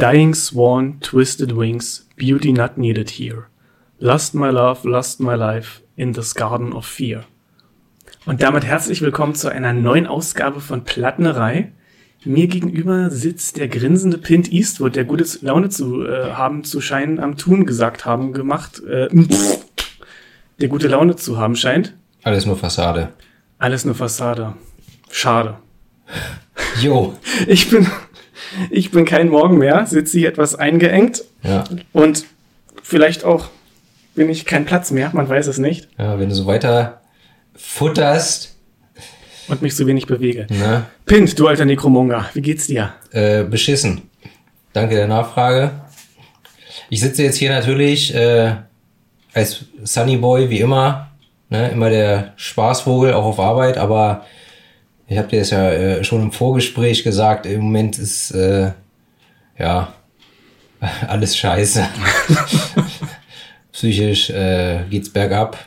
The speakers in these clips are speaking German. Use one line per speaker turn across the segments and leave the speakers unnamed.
Dying Swan, Twisted Wings, Beauty Not Needed Here. Lost My Love, Lost My Life in this Garden of Fear. Und damit herzlich willkommen zu einer neuen Ausgabe von Plattenerei. Mir gegenüber sitzt der grinsende Pint Eastwood, der gute Laune zu äh, haben, zu scheinen, am Tun gesagt haben, gemacht, äh, der gute Laune zu haben scheint.
Alles nur Fassade.
Alles nur Fassade. Schade.
Jo.
Ich bin, ich bin kein Morgen mehr, sitze hier etwas eingeengt.
Ja.
Und vielleicht auch bin ich kein Platz mehr, man weiß es nicht.
Ja, wenn du so weiter futterst.
Und mich so wenig bewege.
Ne?
Pint, du alter Nekromonger, wie geht's dir?
Äh, beschissen. Danke der Nachfrage. Ich sitze jetzt hier natürlich äh, als Sunny Boy, wie immer. Ne? Immer der Spaßvogel, auch auf Arbeit, aber ich habe dir das ja äh, schon im Vorgespräch gesagt, im Moment ist äh, ja alles scheiße. Psychisch äh, geht's bergab.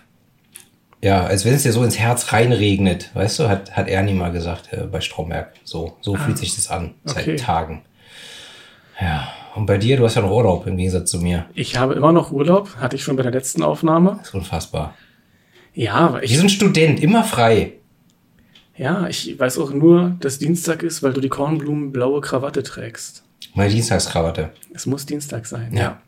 Ja, als wenn es dir so ins Herz reinregnet, weißt du, hat, hat Ernie mal gesagt äh, bei Stromberg. So, so fühlt sich das an, seit
okay.
Tagen. Ja, und bei dir, du hast ja noch Urlaub im Gegensatz zu mir.
Ich habe immer noch Urlaub, hatte ich schon bei der letzten Aufnahme.
Das ist unfassbar.
Ja, aber
Wir
ich,
sind Student, immer frei.
Ja, ich weiß auch nur, dass Dienstag ist, weil du die Kornblumenblaue Krawatte trägst.
Meine Dienstagskrawatte.
Es muss Dienstag sein.
Ja.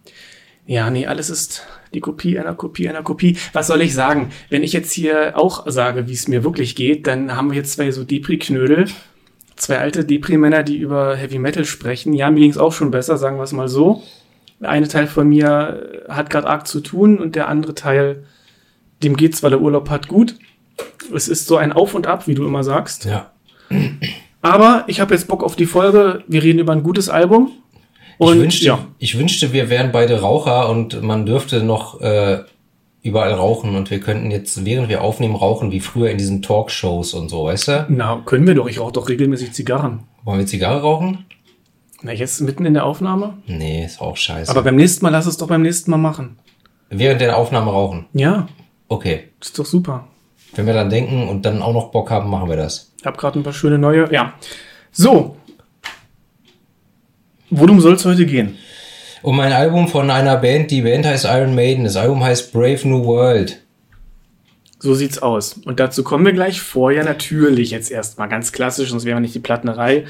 Ja, nee, alles ist die Kopie einer Kopie einer Kopie. Was soll ich sagen? Wenn ich jetzt hier auch sage, wie es mir wirklich geht, dann haben wir jetzt zwei so Depri-Knödel. Zwei alte Depri-Männer, die über Heavy Metal sprechen. Ja, mir ging's auch schon besser, sagen wir es mal so. Der eine Teil von mir hat gerade arg zu tun und der andere Teil, dem geht's, weil er Urlaub hat, gut. Es ist so ein Auf und Ab, wie du immer sagst.
Ja.
Aber ich habe jetzt Bock auf die Folge. Wir reden über ein gutes Album.
Ich
Und
wünschte,
ja,
ich wünschte, wir wären beide Raucher und man dürfte noch äh, überall rauchen und wir könnten jetzt, während wir aufnehmen, rauchen wie früher in diesen Talkshows und so, weißt du?
na, können wir doch. Ich rauche doch regelmäßig Zigarren.
Wollen wir Zigarre rauchen?
Na, jetzt mitten in der Aufnahme?
Nee, ist auch scheiße.
Aber beim nächsten Mal lass es doch beim nächsten Mal machen.
während der Aufnahme rauchen.
Ja,
Okay.
ist doch super.
Wenn wir dann denken und dann auch noch Bock haben, machen wir das.
Ich habe gerade ein paar schöne neue. Ja. So. Worum soll es heute gehen?
Um ein Album von einer Band, die Band heißt Iron Maiden, das Album heißt Brave New World.
So sieht's aus. Und dazu kommen wir gleich vorher natürlich jetzt erstmal ganz klassisch, sonst wäre nicht die Plattenerei.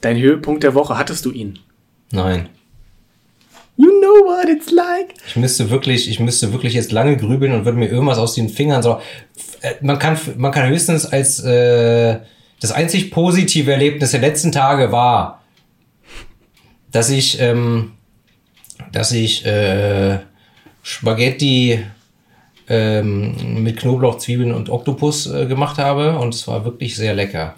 Dein Höhepunkt der Woche, hattest du ihn?
Nein.
You know what it's like.
Ich müsste wirklich, ich müsste wirklich jetzt lange grübeln und würde mir irgendwas aus den Fingern so. Äh, Man kann, man kann höchstens als äh, das einzig positive Erlebnis der letzten Tage war, dass ich, ähm, dass ich äh, Spaghetti ähm, mit Knoblauch, Zwiebeln und Oktopus äh, gemacht habe und es war wirklich sehr lecker.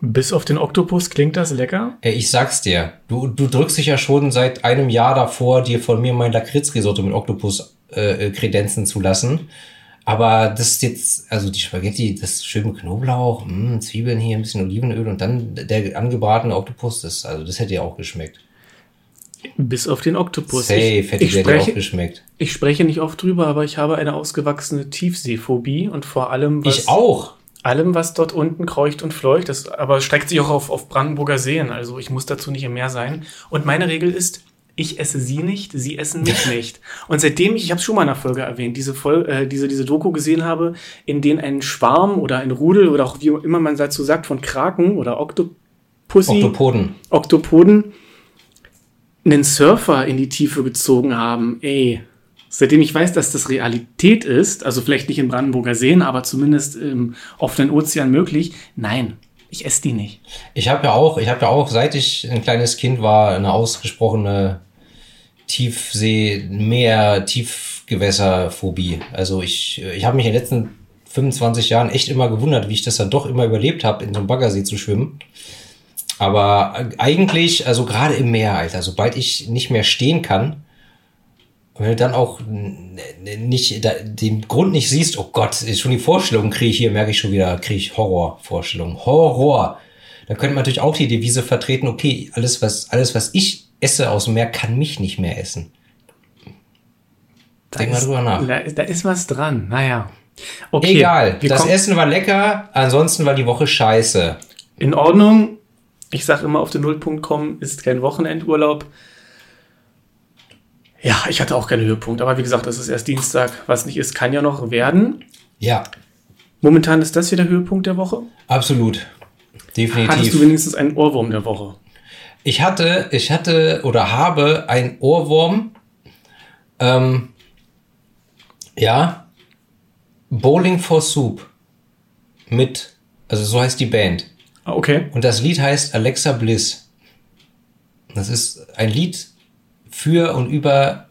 Bis auf den Oktopus klingt das lecker.
Ey, ich sag's dir, du, du drückst dich ja schon seit einem Jahr davor, dir von mir mein Lakritzrisotto mit Oktopus äh, äh, kredenzen zu lassen. Aber das ist jetzt, also die Spaghetti, das ist schön mit Knoblauch, mh, Zwiebeln hier, ein bisschen Olivenöl und dann der angebratene Oktopus, das, also das hätte ja auch geschmeckt.
Bis auf den Oktopus.
Safe
ich,
hätte
ich,
der auch
spreche,
geschmeckt.
ich spreche nicht oft drüber, aber ich habe eine ausgewachsene Tiefseephobie und vor allem was,
Ich auch.
Allem, was dort unten kreucht und fleucht, das aber streckt sich auch auf, auf Brandenburger Seen. Also ich muss dazu nicht im Meer sein. Und meine Regel ist, ich esse sie nicht, sie essen mich nicht. Und seitdem ich, ich habe es schon mal in einer Folge erwähnt, diese, Fol äh, diese, diese Doku gesehen habe, in denen ein Schwarm oder ein Rudel oder auch wie immer man dazu sagt, von Kraken oder Oktopussi,
Oktopoden.
Oktopoden einen Surfer in die Tiefe gezogen haben. Ey, seitdem ich weiß, dass das Realität ist, also vielleicht nicht in Brandenburger Seen, aber zumindest im offenen Ozean möglich, nein, ich esse die nicht.
Ich habe ja auch, ich habe ja auch, seit ich ein kleines Kind war, eine ausgesprochene Tiefsee, Meer, Tiefgewässerphobie. Also ich, ich habe mich in den letzten 25 Jahren echt immer gewundert, wie ich das dann doch immer überlebt habe, in so einem Baggersee zu schwimmen. Aber eigentlich, also gerade im Meer, Alter, sobald ich nicht mehr stehen kann, wenn du dann auch nicht da, den Grund nicht siehst, oh Gott, schon die Vorstellung kriege ich hier, merke ich schon wieder, kriege ich Horrorvorstellung. Horror. Da könnte man natürlich auch die Devise vertreten, okay, alles was, alles was ich esse aus dem Meer, kann mich nicht mehr essen.
Da
Denk mal
ist,
drüber nach.
Da, da ist was dran, naja. Okay,
Egal, das
kommen-
Essen war lecker, ansonsten war die Woche scheiße.
In Ordnung. Ich sage immer, auf den Nullpunkt kommen ist kein Wochenendurlaub. Ja, ich hatte auch keinen Höhepunkt, aber wie gesagt, das ist erst Dienstag. Was nicht ist, kann ja noch werden.
Ja,
Momentan ist das hier der Höhepunkt der Woche.
absolut.
Hattest du
Definitiv.
wenigstens einen Ohrwurm der Woche?
Ich hatte, ich hatte oder habe ein Ohrwurm. Ähm, ja, Bowling for Soup mit, also so heißt die Band.
Ah, okay.
Und das Lied heißt Alexa Bliss. Das ist ein Lied für und über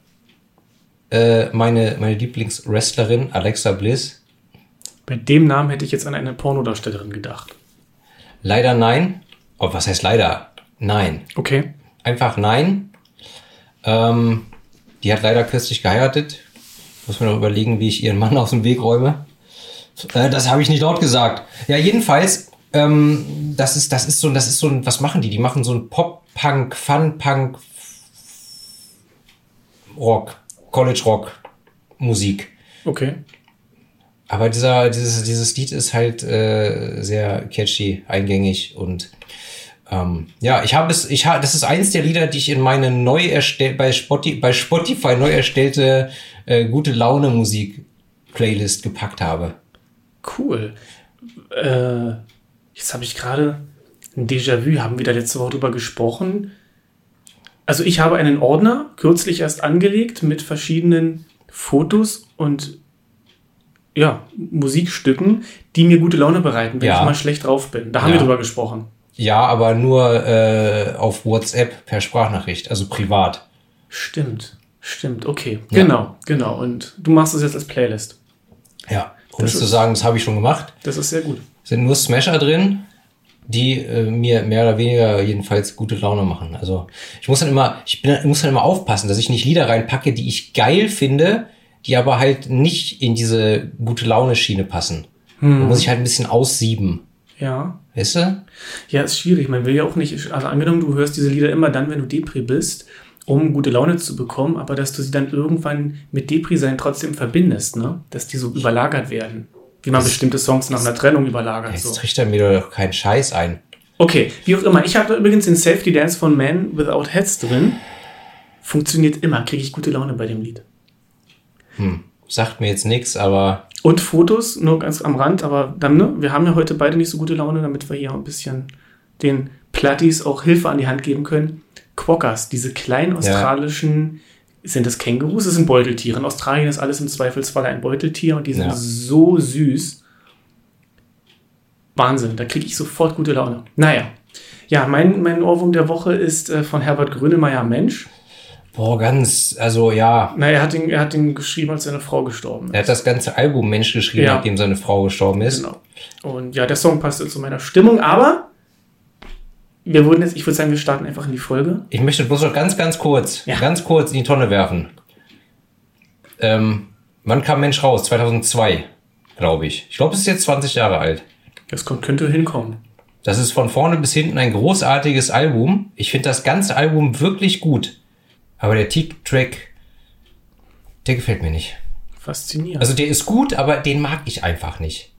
äh, meine, meine Lieblingswrestlerin Alexa Bliss.
Bei dem Namen hätte ich jetzt an eine Pornodarstellerin gedacht.
Leider nein. Oh, was heißt leider? Nein.
Okay.
Einfach nein. Ähm, die hat leider kürzlich geheiratet. Muss mir noch überlegen, wie ich ihren Mann aus dem Weg räume. Äh, das habe ich nicht laut gesagt. Ja, jedenfalls, ähm, das ist, das ist so, das ist so ein, was machen die? Die machen so ein Pop-Punk, Fun-Punk, Rock, College-Rock, Musik.
Okay.
Aber dieser, dieses, dieses Lied ist halt äh, sehr catchy, eingängig und ähm, ja, ich habe es, ich habe, das ist eins der Lieder, die ich in meine neu erstellt bei Spotify, bei Spotify neu erstellte äh, gute Laune Musik Playlist gepackt habe.
Cool. Äh, jetzt habe ich gerade ein Déjà-vu, haben wir da letzte Woche drüber gesprochen. Also ich habe einen Ordner kürzlich erst angelegt mit verschiedenen Fotos und ja, Musikstücken, die mir gute Laune bereiten, wenn
Ja.
ich mal schlecht drauf bin. Da haben
Ja.
wir drüber gesprochen.
Ja, aber nur äh, auf WhatsApp per Sprachnachricht, also privat.
Stimmt, stimmt, okay.
Ja.
Genau, genau. Und du machst es jetzt als Playlist.
Ja, um
Das
zu sagen, das habe ich schon gemacht.
Das ist sehr gut.
Sind nur Smasher drin, die äh, mir mehr oder weniger jedenfalls gute Laune machen. Also ich muss dann immer, ich bin, muss dann immer aufpassen, dass ich nicht Lieder reinpacke, die ich geil finde, die aber halt nicht in diese gute Laune Schiene passen. Da muss ich halt ein bisschen aussieben.
Ja.
Weißt du?
Ja, ist schwierig. Man will ja auch nicht, also angenommen, du hörst diese Lieder immer dann, wenn du Depri bist, um gute Laune zu bekommen, aber dass du sie dann irgendwann mit Depri sein trotzdem verbindest, ne? Dass die so überlagert werden. Wie man bestimmte Songs nach einer Trennung überlagert.
Jetzt
So.
tricht er mir doch keinen Scheiß ein.
Okay, wie auch immer. Ich habe übrigens den Safety Dance von Man Without Heads drin. Funktioniert immer, kriege ich gute Laune bei dem Lied.
Sagt mir jetzt nichts, aber
Und Fotos, nur ganz am Rand, aber dann, ne? Wir haben ja heute beide nicht so gute Laune, damit wir hier ein bisschen den Platties auch Hilfe an die Hand geben können. Quokkas, diese kleinen australischen, sind das Kängurus? Das sind Beuteltiere. In Australien ist alles im Zweifelsfall ein Beuteltier und die sind
Ja.
so süß. Wahnsinn, da kriege ich sofort gute Laune. Naja. Ja, mein, mein Ohrwurm der Woche ist äh, von Herbert Grönemeyer Mensch.
boah, ganz, also ja,
Na, er hat, ihn, er hat ihn geschrieben, als seine Frau gestorben ist.
er hat das ganze Album Mensch geschrieben,
Ja.
nachdem seine Frau gestorben ist.
Genau. Und ja, der Song passte zu meiner Stimmung, aber wir wurden jetzt, ich würde sagen, wir starten einfach in die Folge.
Ich möchte bloß noch ganz, ganz kurz,
Ja.
ganz kurz in die Tonne werfen. Ähm, wann kam Mensch raus? 2002, glaube ich. Ich glaube, es ist jetzt 20 Jahre alt.
Das kommt, könnte hinkommen.
Das ist von vorne bis hinten ein großartiges Album. Ich finde das ganze Album wirklich gut. Aber der Tick-Track, der gefällt mir nicht.
Faszinierend.
Also der ist gut, aber den mag ich einfach nicht.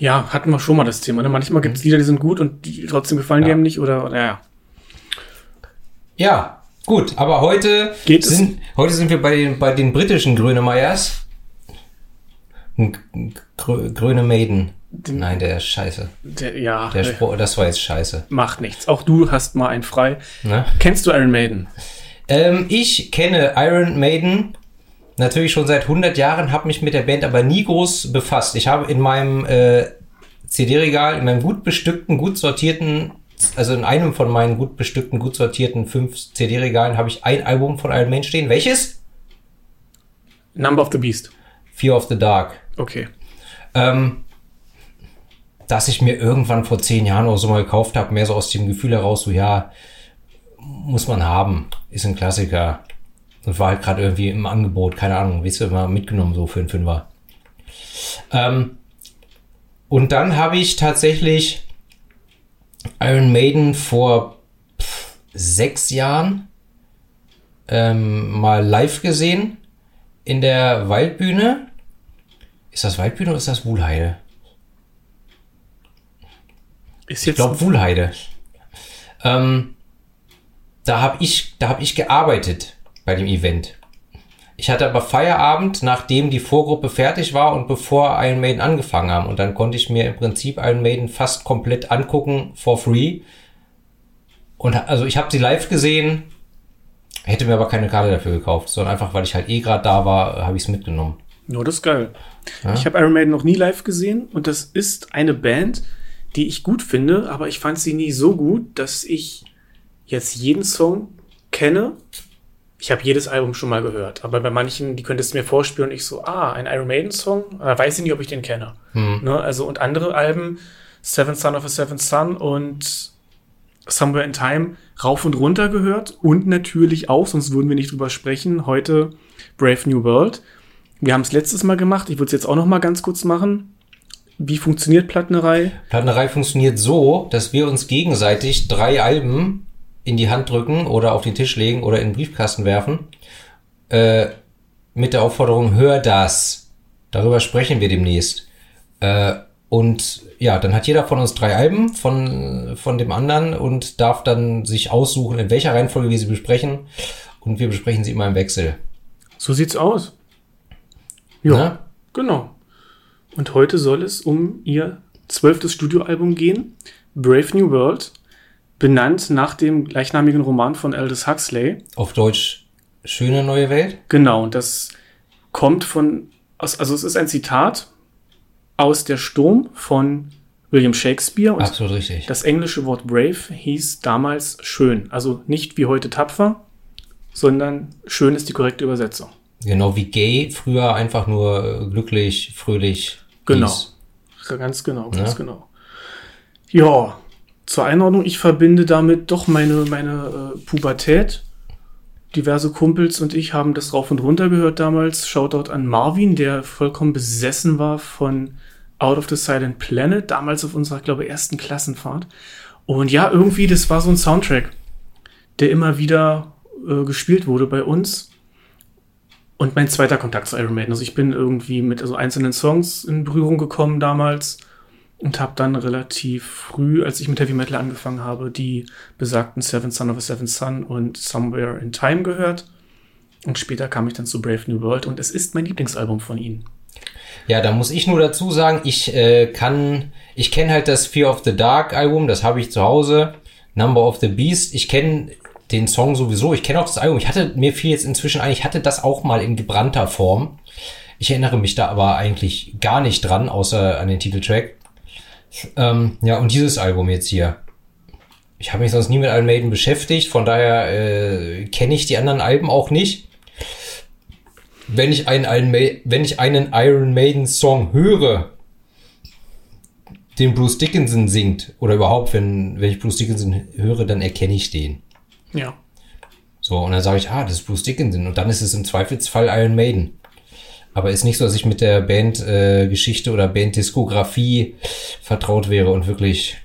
Ja, hatten wir schon mal das Thema. Ne? Manchmal gibt es Lieder, die sind gut und die trotzdem gefallen die
Ja.
einem nicht oder, oder ja.
Ja, gut, aber heute
Geht es?
sind, heute sind wir bei den, bei den britischen Grönemeyers. Grö, Gröne Maiden. Nein, der ist scheiße.
Der, ja,
Der Spruch, das war jetzt scheiße.
macht nichts. Auch du hast mal einen frei.
Ne?
Kennst du Iron Maiden?
Ähm, ich kenne Iron Maiden natürlich schon seit 100 Jahren, habe mich mit der Band aber nie groß befasst. Ich habe in meinem äh, CD-Regal, in meinem gut bestückten, gut sortierten, also in einem von meinen gut bestückten, gut sortierten fünf CD-Regalen habe ich ein Album von Iron Maiden stehen. Welches?
Number of the Beast.
Fear of the Dark.
Okay.
Ähm, dass ich mir irgendwann vor zehn Jahren oder so mal gekauft habe, mehr so aus dem Gefühl heraus, so ja, muss man haben, ist ein Klassiker. Und war halt gerade irgendwie im Angebot, keine Ahnung, weißt du, immer mitgenommen so für einen Fünfer. Ähm, und dann habe ich tatsächlich Iron Maiden vor pff, sechs Jahren ähm, mal live gesehen in der Waldbühne. Ist das Waldbühne oder ist das Wuhlheide?
Ist
Ich
jetzt
glaube Wuhlheide. Ähm, da habe ich, da habe ich gearbeitet bei dem Event. Ich hatte aber Feierabend, nachdem die Vorgruppe fertig war und bevor Iron Maiden angefangen haben. Und dann konnte ich mir im Prinzip Iron Maiden fast komplett angucken, for free. Und also ich habe sie live gesehen, hätte mir aber keine Karte dafür gekauft, sondern einfach, weil ich halt eh gerade da war, habe ich es mitgenommen.
Ja, das ist geil. Ja? Ich habe Iron Maiden noch nie live gesehen und das ist eine Band, die ich gut finde, aber ich fand sie nie so gut, dass ich jetzt jeden Song kenne ich habe jedes Album schon mal gehört, aber bei manchen, die könntest du mir vorspielen und ich so, ah, ein Iron Maiden Song, äh, weiß ich nicht, ob ich den kenne. Hm. Ne? Also und andere Alben, Seventh Son of a Seventh Son und Somewhere in Time rauf und runter gehört und natürlich auch, sonst würden wir nicht drüber sprechen, heute Brave New World. Wir haben es letztes Mal gemacht, ich würde es jetzt auch noch mal ganz kurz machen. Wie funktioniert Plattenerei?
Plattenerei funktioniert so, dass wir uns gegenseitig drei Alben in die Hand drücken oder auf den Tisch legen oder in den Briefkasten werfen, äh, mit der Aufforderung, hör das. Darüber sprechen wir demnächst. Äh, und ja, dann hat jeder von uns drei Alben von, von dem anderen und darf dann sich aussuchen, in welcher Reihenfolge wir sie besprechen. Und wir besprechen sie immer im Wechsel.
So sieht's aus. Ja, Na? genau. Und heute soll es um ihr zwölftes Studioalbum gehen, Brave New World benannt nach dem gleichnamigen Roman von Aldous Huxley.
Auf Deutsch Schöne neue Welt?
Genau, und das kommt von, also es ist ein Zitat aus Der Sturm von William Shakespeare.
Und Absolut richtig.
Das englische Wort brave hieß damals schön. Also nicht wie heute tapfer, sondern schön ist die korrekte Übersetzung.
Genau wie gay früher einfach nur glücklich, fröhlich.
Genau. Hieß. Ganz genau, ganz ja? genau. Ja, zur Einordnung, ich verbinde damit doch meine, meine äh, Pubertät. Diverse Kumpels und ich haben das rauf und runter gehört damals. Shoutout an Marvin, der vollkommen besessen war von Out of the Silent Planet, damals auf unserer, glaube ich, ersten Klassenfahrt. Und ja, irgendwie, das war so ein Soundtrack, der immer wieder äh, gespielt wurde bei uns. Und mein zweiter Kontakt zu Iron Maiden. Also ich bin irgendwie mit also einzelnen Songs in Berührung gekommen damals und habe dann relativ früh, als ich mit Heavy Metal angefangen habe, die besagten Seven Son of a Seven Son und Somewhere in Time gehört. Und später kam ich dann zu Brave New World und es ist mein Lieblingsalbum von ihnen.
Ja, da muss ich nur dazu sagen, ich äh, kann, ich kenne halt das Fear of the Dark Album, das habe ich zu Hause. Number of the Beast, ich kenne den Song sowieso, ich kenne auch das Album. Ich hatte, mir fiel jetzt inzwischen ein, ich hatte das auch mal in gebrannter Form. Ich erinnere mich da aber eigentlich gar nicht dran, außer an den Titeltrack. Ähm, ja, und dieses Album jetzt hier. Ich habe mich sonst nie mit Iron Maiden beschäftigt, von daher äh, kenne ich die anderen Alben auch nicht. Wenn ich einen, Iron wenn ich einen Iron Maiden Song höre, den Bruce Dickinson singt, oder überhaupt, wenn, wenn ich Bruce Dickinson höre, dann erkenne ich den.
Ja.
So, und dann sage ich, ah, das ist Bruce Dickinson. Und dann ist es im Zweifelsfall Iron Maiden. Aber ist nicht so, dass ich mit der Bandgeschichte äh, oder Banddiskografie vertraut wäre und wirklich,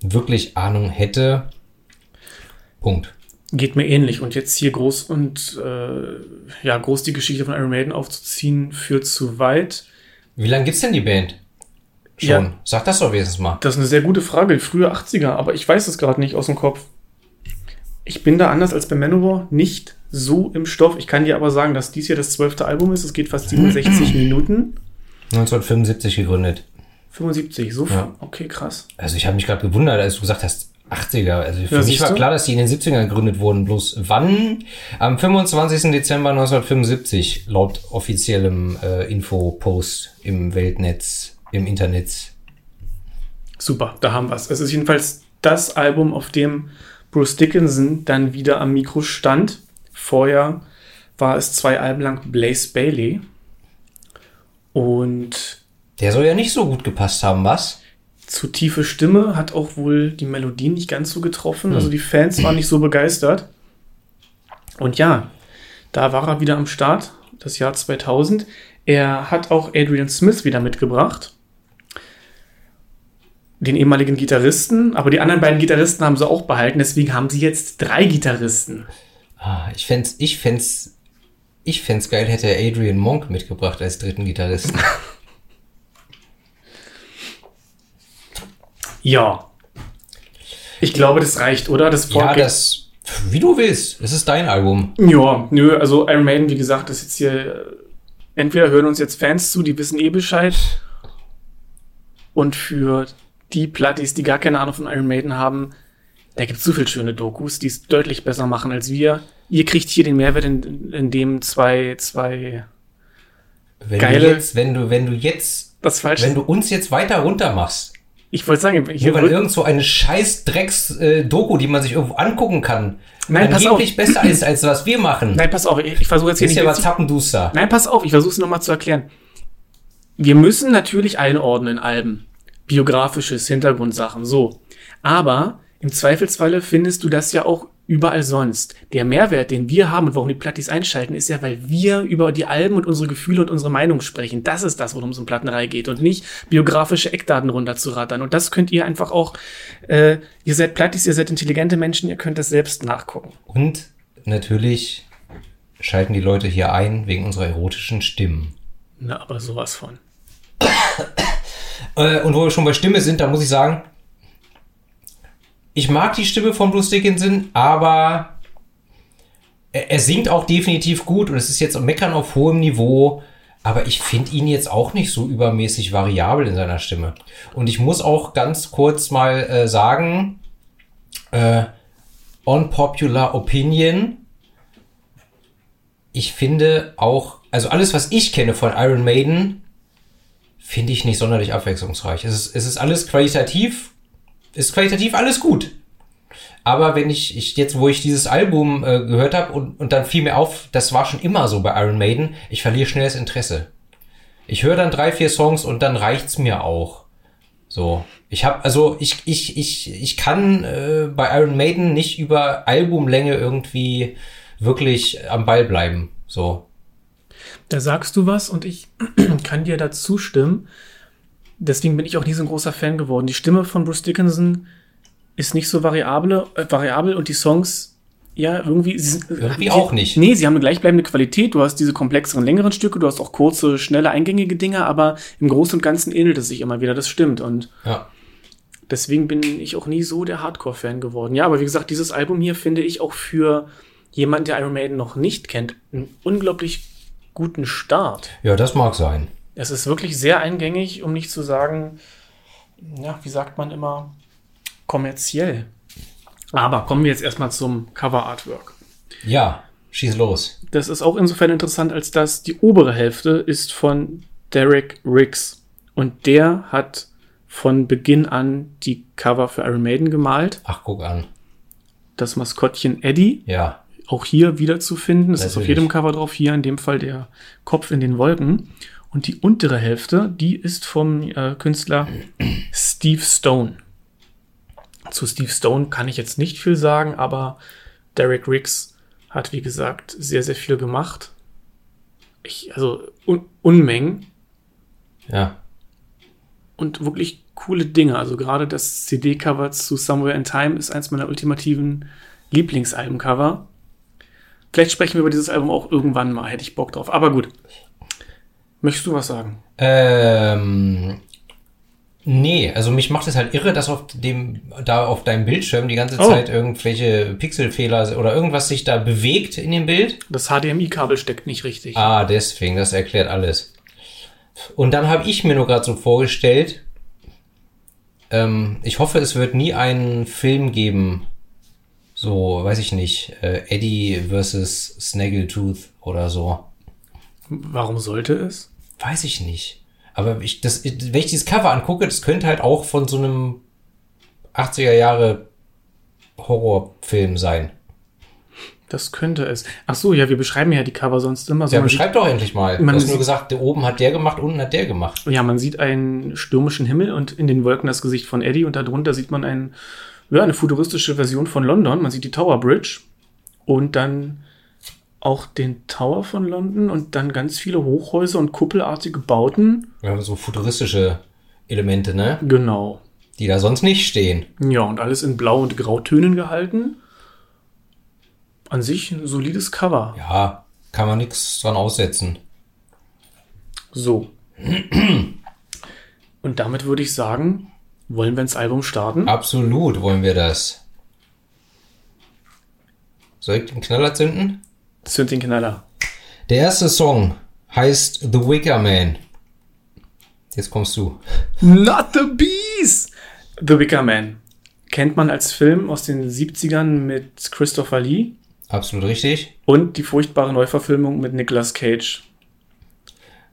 wirklich Ahnung hätte. Punkt.
Geht mir ähnlich. Und jetzt hier groß und äh, ja, groß die Geschichte von Iron Maiden aufzuziehen, führt zu weit.
Wie lange gibt's denn die Band? Schon. Ja, Sag das doch wenigstens mal.
Das ist eine sehr gute Frage. Frühe 80er, aber ich weiß es gerade nicht aus dem Kopf. Ich bin da anders als bei Manowar nicht so im Stoff. Ich kann dir aber sagen, dass dies hier das zwölfte Album ist. Es geht fast 67 Minuten.
1975 gegründet.
75, so ja. Okay, krass.
Also ich habe mich gerade gewundert, als du gesagt hast, 80er. Also für ja, mich war du? klar, dass die in den 70ern gegründet wurden. Bloß wann? Am 25. Dezember 1975, laut offiziellem äh, Info-Post im Weltnetz, im Internet.
Super, da haben wir es. Es ist jedenfalls das Album, auf dem Bruce Dickinson dann wieder am Mikro stand. Vorher war es zwei Alben lang Blaze Bailey. Und.
Der soll ja nicht so gut gepasst haben, was?
Zu tiefe Stimme hat auch wohl die Melodien nicht ganz so getroffen. Hm. Also die Fans waren nicht so begeistert. Und ja, da war er wieder am Start, das Jahr 2000. Er hat auch Adrian Smith wieder mitgebracht den ehemaligen Gitarristen, aber die anderen beiden Gitarristen haben sie auch behalten, deswegen haben sie jetzt drei Gitarristen.
Ah, ich fände ich fänd's, ich fänd's geil, hätte Adrian Monk mitgebracht als dritten Gitarristen.
ja. Ich glaube, das reicht, oder? Das
Ja, das, wie du willst. Es ist dein Album.
Ja, nö, also Iron Maiden, wie gesagt, ist jetzt hier. äh, Entweder hören uns jetzt Fans zu, die wissen eh Bescheid. Und für die Plattis, die gar keine Ahnung von Iron Maiden haben, da gibt es so viele schöne Dokus, die es deutlich besser machen als wir. Ihr kriegt hier den Mehrwert, in, in dem zwei, zwei,
Wenn
Geile-
du jetzt, wenn du, wenn du jetzt,
das falsche.
wenn du uns jetzt weiter runter machst,
ich wollte sagen,
Nur weil irgend so eine scheiß Drecks-Doku, die man sich irgendwo angucken kann,
Nein, pass
angeblich besser ist, als was wir machen.
nein, pass auf, ich, ich versuche jetzt hier
ist
nicht
ja
mehr
was Zappenduster.
Nein, pass auf, ich versuche es nochmal zu erklären. Wir müssen natürlich einordnen in Alben. Biografisches, Hintergrundsachen, so. Aber im Zweifelsfalle findest du das ja auch überall sonst. Der Mehrwert, den wir haben und warum die Plattis einschalten, ist ja, weil wir über die Alben und unsere Gefühle und unsere Meinung sprechen. Das ist das, worum es um Plattenreihe geht und nicht biografische Eckdaten runterzurattern. Und das könnt ihr einfach auch, äh, ihr seid Plattis, ihr seid intelligente Menschen, ihr könnt das selbst nachgucken.
Und natürlich schalten die Leute hier ein wegen unserer erotischen Stimmen.
Na, aber sowas von.
Äh, und wo wir schon bei Stimme sind, da muss ich sagen, ich mag die Stimme von Bruce Dickinson, aber er, er singt auch definitiv gut und es ist jetzt Meckern auf hohem Niveau, aber ich finde ihn jetzt auch nicht so übermäßig variabel in seiner Stimme. Und ich muss auch ganz kurz mal äh, sagen, äh, unpopular opinion, ich finde auch, also alles, was ich kenne von Iron Maiden, finde ich nicht sonderlich abwechslungsreich. Es ist, es ist alles qualitativ, ist qualitativ alles gut. Aber wenn ich, ich jetzt, wo ich dieses Album äh, gehört habe und, und dann fiel mir auf, das war schon immer so bei Iron Maiden, ich verliere schnell das Interesse. Ich höre dann drei, vier Songs und dann reicht's mir auch. So. Ich habe also ich ich ich ich kann äh, bei Iron Maiden nicht über Albumlänge irgendwie wirklich am Ball bleiben. So.
Da sagst du was und ich kann dir dazu stimmen. Deswegen bin ich auch nie so ein großer Fan geworden. Die Stimme von Bruce Dickinson ist nicht so variable, äh, variabel und die Songs, ja, irgendwie. Sie,
Irgendwie
die,
auch nicht.
Nee, sie haben eine gleichbleibende Qualität. Du hast diese komplexeren, längeren Stücke, du hast auch kurze, schnelle, eingängige Dinge, aber im Großen und Ganzen ähnelt es sich immer wieder. Das stimmt. Und
Ja.
deswegen bin ich auch nie so der Hardcore-Fan geworden. Ja, aber wie gesagt, dieses Album hier finde ich auch für jemanden, der Iron Maiden noch nicht kennt, einen unglaublich guten Start.
Ja, das mag sein.
Es ist wirklich sehr eingängig, um nicht zu sagen, ja, wie sagt man immer, kommerziell. Aber kommen wir jetzt erstmal zum Cover-Artwork.
Ja, schieß los.
Das ist auch insofern interessant, als dass die obere Hälfte ist von Derek Riggs. Und der hat von Beginn an die Cover für Iron Maiden gemalt.
Ach, guck an.
Das Maskottchen Eddie,
Ja.
Auch hier wiederzufinden. Das ist auf jedem Cover drauf. Hier in dem Fall der Kopf in den Wolken. Und die untere Hälfte, die ist vom äh, Künstler Steve Stone. Zu Steve Stone kann ich jetzt nicht viel sagen, aber Derek Riggs hat, wie gesagt, sehr, sehr viel gemacht. Ich, also Un Unmengen
Ja.
und wirklich coole Dinge. Also gerade das CD-Cover zu Somewhere in Time ist eins meiner ultimativen Lieblingsalbencover. Vielleicht sprechen wir über dieses Album auch irgendwann mal, hätte ich Bock drauf. Aber gut. Möchtest du was sagen?
Ähm, nee, also mich macht es halt irre, dass auf dem, da auf deinem Bildschirm die ganze
Oh.
Zeit irgendwelche Pixelfehler oder irgendwas sich da bewegt in dem Bild.
Das HDMI-Kabel steckt nicht richtig.
Ah, deswegen, das erklärt alles. Und dann habe ich mir nur gerade so vorgestellt, ähm, ich hoffe, es wird nie einen Film geben, so, weiß ich nicht, äh, Eddie versus Snaggletooth oder so.
Warum sollte es?
Weiß ich nicht. Aber ich, das, wenn ich dieses Cover angucke, das könnte halt auch von so einem 80er Jahre Horrorfilm sein.
Das könnte es. Ach so, ja, wir beschreiben ja die Cover sonst immer so.
Ja,
man
beschreib doch endlich mal. Du
man
hast
sieht-
nur gesagt, oben hat der gemacht, unten hat der gemacht.
Ja, man sieht einen stürmischen Himmel und in den Wolken das Gesicht von Eddie und darunter sieht man ein, ja, eine futuristische Version von London. Man sieht die Tower Bridge und dann auch den Tower von London und dann ganz viele Hochhäuser und kuppelartige Bauten.
Wir haben so futuristische Elemente, ne?
Genau.
Die da sonst nicht stehen.
Ja, und alles in Blau- und Grautönen gehalten. An sich ein solides Cover.
Ja, kann man nichts dran aussetzen.
So. Und damit würde ich sagen, Wollen wir ins Album starten?
Absolut wollen wir das. Soll ich den Knaller zünden?
Zünd den Knaller.
Der erste Song heißt The Wicker Man. Jetzt kommst du.
Not the Bees! The Wicker Man. Kennt man als Film aus den 70ern mit Christopher Lee
Absolut richtig.
und die furchtbare Neuverfilmung mit Nicolas Cage,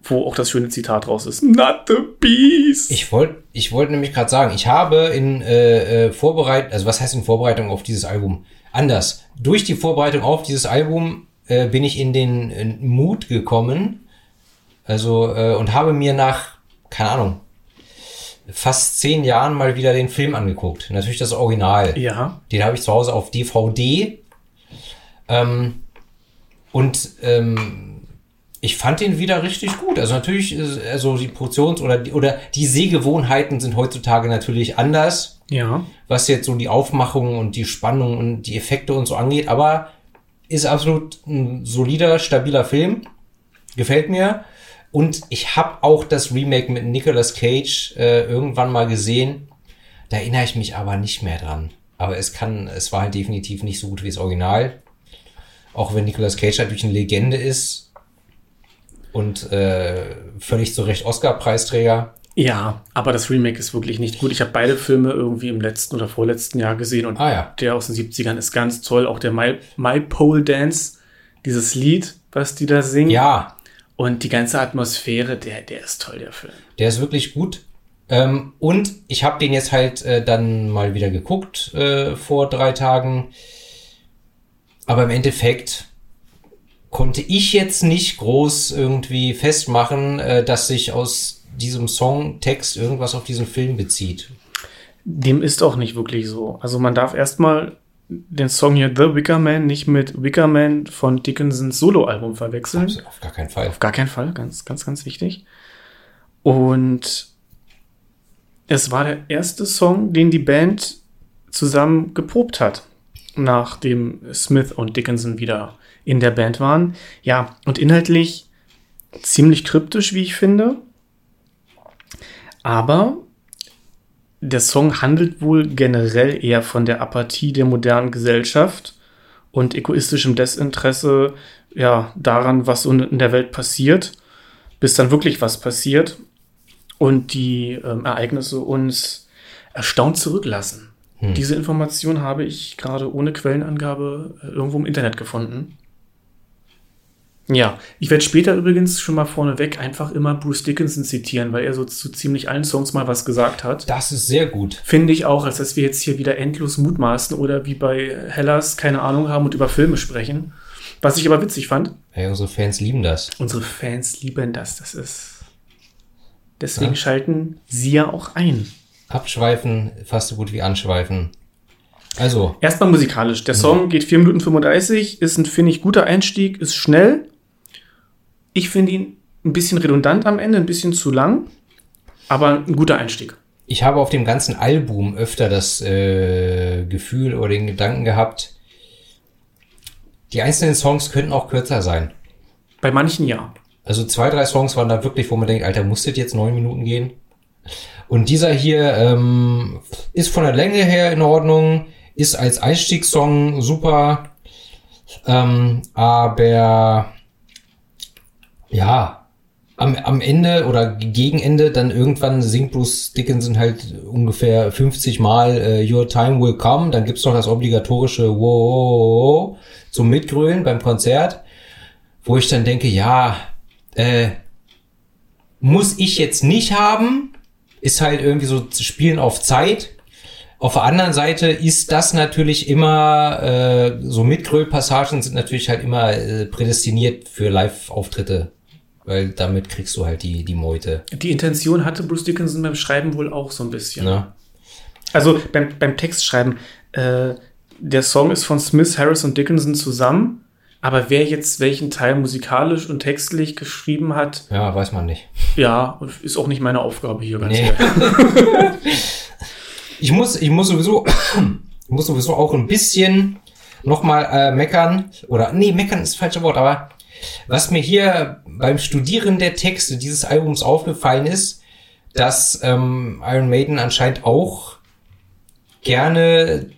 wo auch das schöne Zitat raus ist. Not the Bees!
Ich wollte ich wollte nämlich gerade sagen, ich habe in äh, äh, Vorbereitung, also was heißt in Vorbereitung auf dieses Album? Anders. Durch die Vorbereitung auf dieses Album äh, bin ich in den äh, Mut gekommen, also äh, und habe mir nach, keine Ahnung, fast zehn Jahren mal wieder den Film angeguckt. Natürlich das Original.
ja,
Den habe ich zu Hause auf DVD. Ähm, und ähm, ich fand den wieder richtig gut. Also natürlich, ist- also die Produktions- oder die, oder die Sehgewohnheiten sind heutzutage natürlich anders,
ja.
was jetzt so die Aufmachung und die Spannung und die Effekte und so angeht. Aber ist absolut ein solider, stabiler Film. Gefällt mir. Und ich habe auch das Remake mit Nicolas Cage äh, irgendwann mal gesehen. Da erinnere ich mich aber nicht mehr dran. Aber es kann, es war halt definitiv nicht so gut wie das Original. Auch wenn Nicolas Cage natürlich eine Legende ist und äh, völlig zu Recht Oscar-Preisträger.
Ja, aber das Remake ist wirklich nicht gut. Ich habe beide Filme irgendwie im letzten oder vorletzten Jahr gesehen und
Ah ja.
der aus den 70ern ist ganz toll. Auch der My, My Pole Dance, dieses Lied, was die da singen.
Ja,
Und die ganze Atmosphäre, der, der ist toll, der Film.
Der ist wirklich gut. Ähm, und ich habe den jetzt halt äh, dann mal wieder geguckt äh, vor drei Tagen. Aber im Endeffekt konnte ich jetzt nicht groß irgendwie festmachen, äh, dass sich aus diesem Songtext irgendwas auf diesen Film bezieht.
Dem ist auch nicht wirklich so. Also man darf erstmal den Song hier The Wicker Man nicht mit Wicker Man von Dickinsons Soloalbum verwechseln.
Also auf gar keinen Fall.
Auf gar keinen Fall, ganz, ganz, ganz wichtig. Und es war der erste Song, den die Band zusammen geprobt hat, nachdem Smith und Dickinson wieder in der Band waren. Ja, und inhaltlich ziemlich kryptisch, wie ich finde. Aber der Song handelt wohl generell eher von der Apathie der modernen Gesellschaft und egoistischem Desinteresse ja, daran, was so in der Welt passiert, bis dann wirklich was passiert und die ähm, Ereignisse uns erstaunt zurücklassen. Diese Information habe ich gerade ohne Quellenangabe äh, irgendwo im Internet gefunden. Ja, ich werde später übrigens schon mal vorneweg einfach immer Bruce Dickinson zitieren, weil er so zu ziemlich allen Songs mal was gesagt hat.
Das ist sehr gut.
Finde ich auch, als dass wir jetzt hier wieder endlos mutmaßen oder wie bei Hellas keine Ahnung haben und über Filme sprechen. Was ich aber witzig fand,
Hey, unsere Fans lieben das.
unsere Fans lieben das. Das ist. Deswegen
Ja.
schalten sie ja auch ein.
Abschweifen, fast so gut wie anschweifen. Also,
Erstmal musikalisch. Der Song geht 4 Minuten 35, ist ein, finde ich, guter Einstieg, ist schnell. Ich finde ihn ein bisschen redundant am Ende, ein bisschen zu lang, aber ein guter Einstieg.
ich habe auf dem ganzen Album öfter das äh, Gefühl oder den Gedanken gehabt, die einzelnen Songs könnten auch kürzer sein.
Bei manchen ja.
Also zwei, drei Songs waren da wirklich, wo man denkt, Alter, muss das jetzt neun Minuten gehen? Und dieser hier ähm, ist von der Länge her in Ordnung, ist als Einstiegssong super, ähm, aber ja, am, am Ende oder gegen Ende dann irgendwann singt Bruce Dickinson halt ungefähr 50 Mal äh, Your Time Will Come, dann gibt's noch das obligatorische Wow zum Mitgrölen beim Konzert, wo ich dann denke, ja, äh, muss ich jetzt nicht haben, ist halt irgendwie so zu spielen auf Zeit. Auf der anderen Seite ist das natürlich immer, äh, so Mitgröl-Passagen sind natürlich halt immer äh, prädestiniert für Live-Auftritte, weil damit kriegst du halt die, die Meute.
Die Intention hatte Bruce Dickinson beim Schreiben wohl auch so ein bisschen.
Ne?
Also beim, beim Textschreiben, äh, der Song ist von Smith, Harris und Dickinson zusammen, aber wer jetzt welchen Teil musikalisch und textlich geschrieben hat,
Ja, weiß man nicht.
ja, ist auch nicht meine Aufgabe hier ganz
Nee. Ich muss, ich muss sowieso, ich muss sowieso auch ein bisschen nochmal äh, meckern. Oder, nee, meckern ist das falsche Wort, aber was mir hier beim Studieren der Texte dieses Albums aufgefallen ist, dass ähm, Iron Maiden anscheinend auch gerne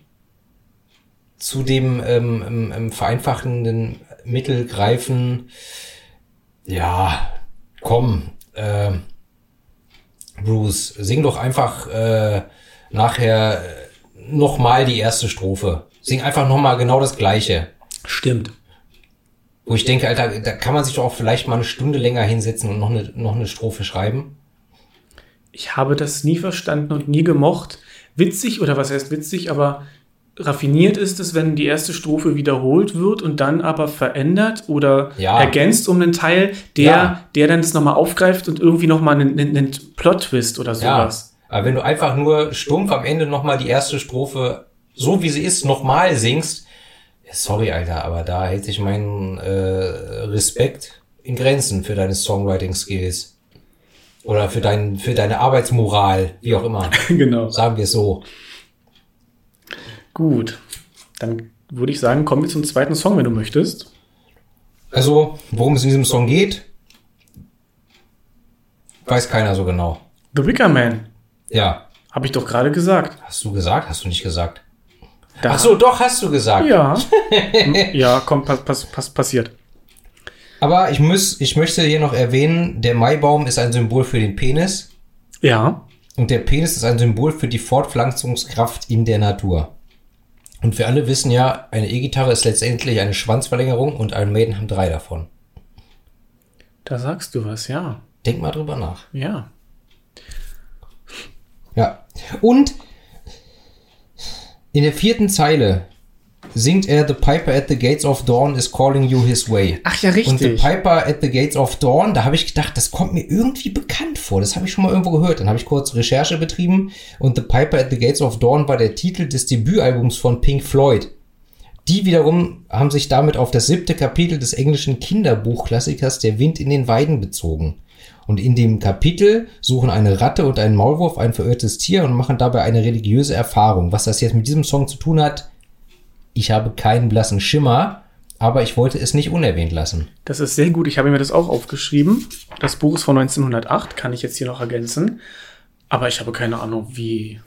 zu dem ähm, ähm, ähm, vereinfachenden Mittel greifen. Ja, komm, äh, Bruce, sing doch einfach äh, nachher nochmal die erste Strophe. Sing einfach nochmal genau das Gleiche.
Stimmt.
Wo ich denke, Alter, da kann man sich doch auch vielleicht mal eine Stunde länger hinsetzen und noch eine, noch eine Strophe schreiben.
Ich habe das nie verstanden und nie gemocht. Witzig, oder was heißt witzig, aber raffiniert ist es, wenn die erste Strophe wiederholt wird und dann aber verändert oder
Ja.
ergänzt um einen Teil, der,
Ja.
der dann das nochmal aufgreift und irgendwie nochmal einen, einen, einen Plot-Twist oder
Ja,
sowas.
aber wenn du einfach nur stumpf am Ende nochmal die erste Strophe, so wie sie ist, nochmal singst, ja, sorry, Alter, aber da hält sich mein äh, Respekt in Grenzen für deine Songwriting-Skills. Oder für, dein, für deine Arbeitsmoral, wie auch immer.
genau.
Sagen wir es so.
Gut. Dann würde ich sagen, kommen wir zum zweiten Song, wenn du möchtest.
Also, worum es in diesem Song geht, weiß keiner so genau.
The Wicker Man.
Ja.
Habe ich doch gerade gesagt.
Hast du gesagt? Hast du nicht gesagt?
Da-
Ach so, doch, hast du gesagt.
Ja. ja, komm, pass, pass, pass, passiert.
Aber ich muss, ich möchte hier noch erwähnen, der Maibaum ist ein Symbol für den Penis.
Ja.
Und der Penis ist ein Symbol für die Fortpflanzungskraft in der Natur. Und wir alle wissen ja, eine E-Gitarre ist letztendlich eine Schwanzverlängerung und Iron Maiden haben drei davon.
Da sagst du was, ja.
Denk mal drüber nach.
Ja.
Ja. Und in der vierten Zeile singt er The Piper at the Gates of Dawn is calling you his way.
Ach ja,
Und The
richtig.
Piper at the Gates of Dawn, da habe ich gedacht, das kommt mir irgendwie bekannt vor. Das habe ich schon mal irgendwo gehört. Dann habe ich kurz Recherche betrieben und The Piper at the Gates of Dawn war der Titel des Debütalbums von Pink Floyd. Die wiederum haben sich damit auf das siebte Kapitel des englischen Kinderbuchklassikers Der Wind in den Weiden bezogen. Und in dem Kapitel suchen eine Ratte und ein Maulwurf ein verirrtes Tier und machen dabei eine religiöse Erfahrung. Was das jetzt mit diesem Song zu tun hat, ich habe keinen blassen Schimmer, aber ich wollte es nicht unerwähnt lassen.
Das ist sehr gut. Ich habe mir das auch aufgeschrieben. Das Buch ist von 1908, kann ich jetzt hier noch ergänzen. Aber ich habe keine Ahnung, wie,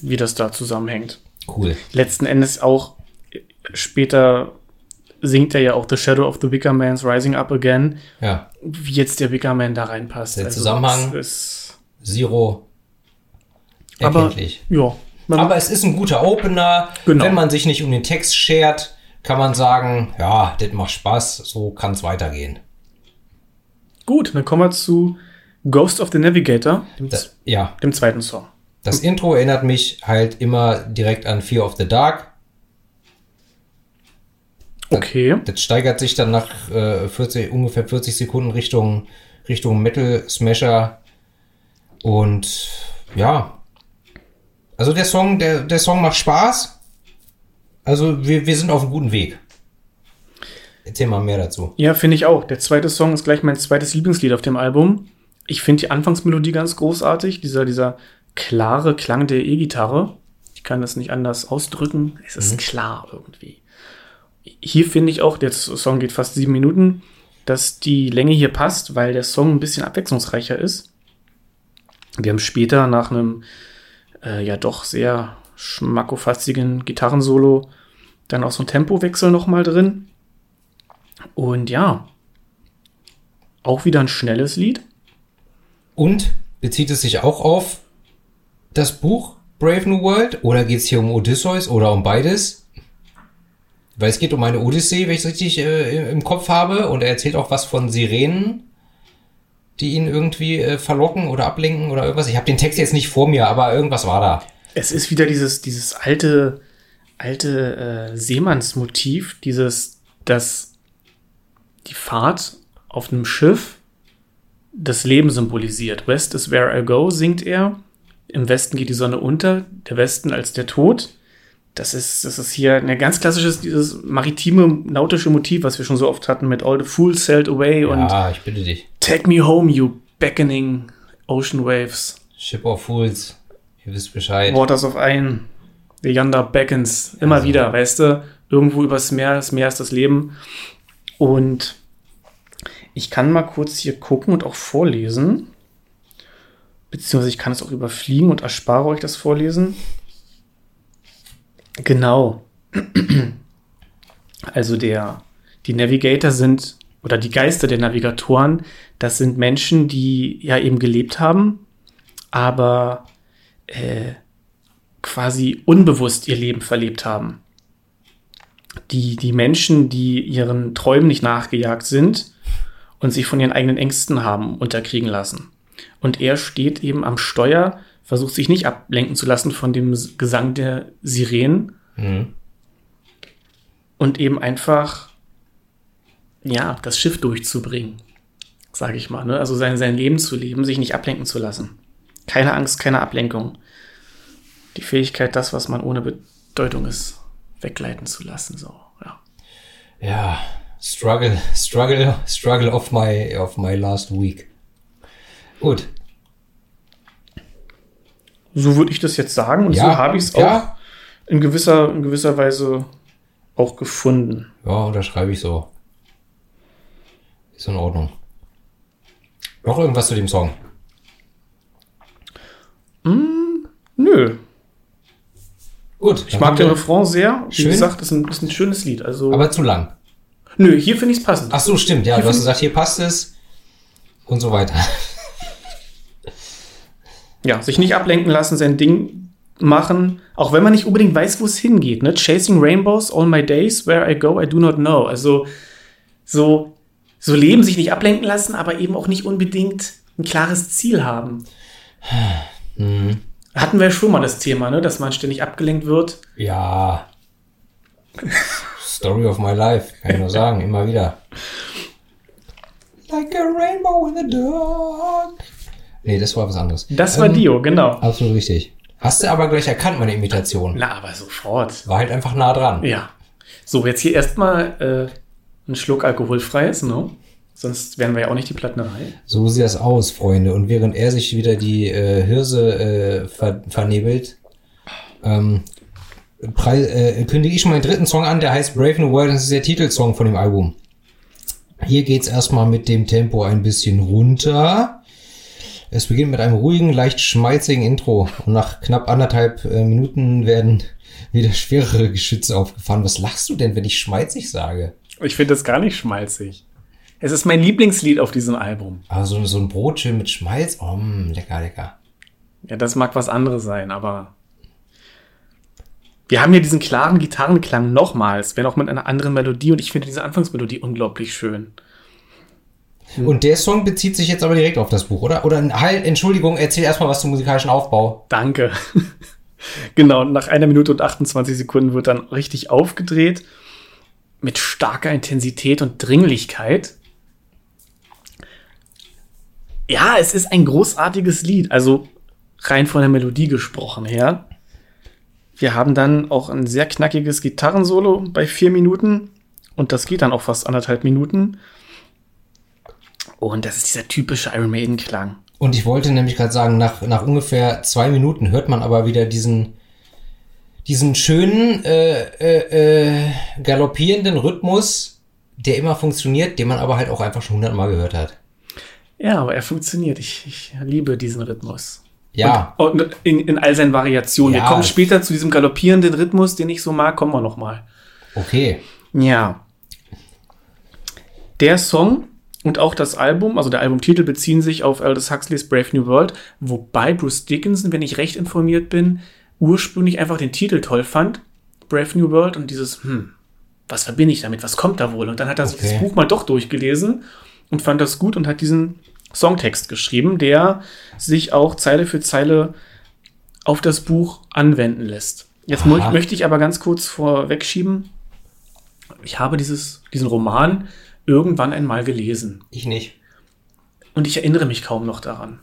wie das da zusammenhängt.
Cool.
Letzten Endes auch später singt er ja auch The Shadow of the Wicker Man's Rising Up Again,
Ja,
wie jetzt der Wicker Man da reinpasst.
Der Zusammenhang-
es Ist,
Zero.
aber,
Erkenntlich.
ja. Man,
Aber es ist ein guter Opener.
Genau.
Wenn man sich nicht um den Text schert, kann man sagen, ja, das macht Spaß, so kann es weitergehen.
gut, dann kommen wir zu Ghost of the Navigator, dem,
Das, ja,
dem zweiten Song.
das Intro erinnert mich halt immer direkt an Fear of the Dark.
Okay.
Das steigert sich dann nach äh, 40, ungefähr 40 Sekunden Richtung, Richtung Metal Smasher. Und ja. Also der Song, der, der Song macht Spaß. Also wir, wir sind auf einem guten Weg. Erzähl mal mehr dazu.
Ja, finde ich auch. Der zweite Song ist gleich mein zweites Lieblingslied auf dem Album. Ich finde die Anfangsmelodie ganz großartig. Dieser, dieser klare Klang der E-Gitarre. Ich kann das nicht anders ausdrücken. Es ist klar irgendwie. Hier finde ich auch, der Song geht fast sieben Minuten, dass die Länge hier passt, weil der Song ein bisschen abwechslungsreicher ist. Wir haben später nach einem äh, ja doch sehr schmackofastigen Gitarrensolo dann auch so ein Tempowechsel nochmal drin. Und ja, auch wieder ein schnelles Lied.
Und bezieht es sich auch auf das Buch Brave New World? Oder geht es hier um Odysseus oder um beides? Weil es geht um eine Odyssee, wenn ich es richtig äh, im Kopf habe. Und er erzählt auch was von Sirenen, die ihn irgendwie äh, verlocken oder ablenken oder irgendwas. Ich habe den Text jetzt nicht vor mir, aber irgendwas war da.
Es ist wieder dieses, dieses alte, alte äh, Seemannsmotiv, dieses, dass die Fahrt auf einem Schiff das Leben symbolisiert. West is where I go, singt er. Im Westen geht die Sonne unter, der Westen als der Tod. Das ist, das ist hier ein ganz klassisches, dieses maritime, nautische Motiv, was wir schon so oft hatten mit All the Fools Sailed Away und
Ja, ich bitte dich.
Take Me Home, You Beckoning Ocean Waves.
Ship of Fools. Ihr wisst Bescheid.
Waters of Ein, The Yonder Beckons, immer
Also.
wieder, weißt du, irgendwo übers Meer, das Meer ist das Leben. Und ich kann mal kurz hier gucken und auch vorlesen. beziehungsweise ich kann es auch überfliegen und erspare euch das Vorlesen. Genau. Also der, die Navigator sind, oder die Geister der Navigatoren, das sind Menschen, die ja eben gelebt haben, aber äh, quasi unbewusst ihr Leben verlebt haben. Die, die Menschen, die ihren Träumen nicht nachgejagt sind und sich von ihren eigenen Ängsten haben unterkriegen lassen. Und er steht eben am Steuer, versucht sich nicht ablenken zu lassen von dem Gesang der Sirenen. Mhm. Und eben einfach, ja, das Schiff durchzubringen, sage ich mal. Ne? Also sein, sein Leben zu leben, sich nicht ablenken zu lassen. Keine Angst, keine Ablenkung. Die Fähigkeit, das, was man ohne Bedeutung ist, wegleiten zu lassen. So, ja.
Ja, struggle, struggle, struggle of my, of my last week. Gut.
So würde ich das jetzt sagen und ja, so habe ich es ja. auch in gewisser, in gewisser Weise auch gefunden.
Ja, unterschreibe ich so. Ist in Ordnung. Noch irgendwas zu dem Song?
Mm, nö. Gut. Ich mag den Refrain sehr. Wie schön. gesagt, das ist, ein, das ist ein schönes Lied. Also
Aber zu lang.
Nö, hier finde ich es passend.
Ach so, stimmt. Ja, hier du hast gesagt, hier passt es und so weiter.
Ja, sich nicht ablenken lassen, sein Ding machen, auch wenn man nicht unbedingt weiß, wo es hingeht. Ne? Chasing Rainbows, all my days, where I go, I do not know. Also so, so leben, sich nicht ablenken lassen, aber eben auch nicht unbedingt ein klares Ziel haben. Mhm. Hatten wir schon mal das Thema, ne? dass man ständig abgelenkt wird.
Ja. Story of my life, kann ich nur sagen, immer wieder. Like a rainbow in the dark. Nee, das war was anderes.
Das war ähm, Dio, genau.
Absolut richtig. Hast du aber gleich erkannt, meine Imitation.
Na, aber sofort.
War halt einfach nah dran.
Ja. So, jetzt hier erstmal äh, ein Schluck alkoholfreies, ne? Sonst wären wir ja auch nicht die Plattenerei.
So sieht das aus, Freunde. Und während er sich wieder die äh, Hirse äh, ver vernebelt, ähm, äh, kündige ich meinen dritten Song an, der heißt Brave New World. Das ist der Titelsong von dem Album. Hier geht's erstmal mit dem Tempo ein bisschen runter. Es beginnt mit einem ruhigen, leicht schmalzigen Intro und nach knapp anderthalb äh, Minuten werden wieder schwerere Geschütze aufgefahren. Was lachst du denn, wenn ich schmalzig sage?
Ich finde das gar nicht schmalzig. Es ist mein Lieblingslied auf diesem Album.
Also so ein Brotchen mit Schmalz, oh, mm, lecker, lecker.
Ja, das mag was anderes sein, aber wir haben hier diesen klaren Gitarrenklang nochmals, wenn auch mit einer anderen Melodie und ich finde diese Anfangsmelodie unglaublich schön.
Hm. Und der Song bezieht sich jetzt aber direkt auf das Buch, oder? Oder halt, Entschuldigung, erzähl erstmal was zum musikalischen Aufbau.
Danke. genau, nach einer Minute und 28 Sekunden wird dann richtig aufgedreht. Mit starker Intensität und Dringlichkeit. Ja, es ist ein großartiges Lied. Also rein von der Melodie gesprochen her. Wir haben dann auch ein sehr knackiges Gitarrensolo bei vier Minuten. Und das geht dann auch fast anderthalb Minuten. Und das ist dieser typische Iron Maiden-Klang.
Und ich wollte nämlich gerade sagen, nach, nach ungefähr zwei Minuten hört man aber wieder diesen, diesen schönen, äh, äh, äh, galoppierenden Rhythmus, der immer funktioniert, den man aber halt auch einfach schon hundertmal gehört hat.
Ja, aber er funktioniert. Ich, ich liebe diesen Rhythmus.
Ja.
Und, und in, in, all seinen Variationen. Ja. Wir kommen später zu diesem galoppierenden Rhythmus, den ich so mag, kommen wir noch mal.
Okay.
Ja. Der Song und auch das Album, also der Albumtitel, beziehen sich auf Aldous Huxleys Brave New World, wobei Bruce Dickinson, wenn ich recht informiert bin, ursprünglich einfach den Titel toll fand, Brave New World, und dieses, hm, was verbinde ich damit, was kommt da wohl? Und dann hat er okay. sich das Buch mal doch durchgelesen und fand das gut und hat diesen Songtext geschrieben, der sich auch Zeile für Zeile auf das Buch anwenden lässt. Jetzt Aha. möchte ich aber ganz kurz vorwegschieben, ich habe dieses, diesen Roman irgendwann einmal gelesen.
Ich nicht.
Und ich erinnere mich kaum noch daran.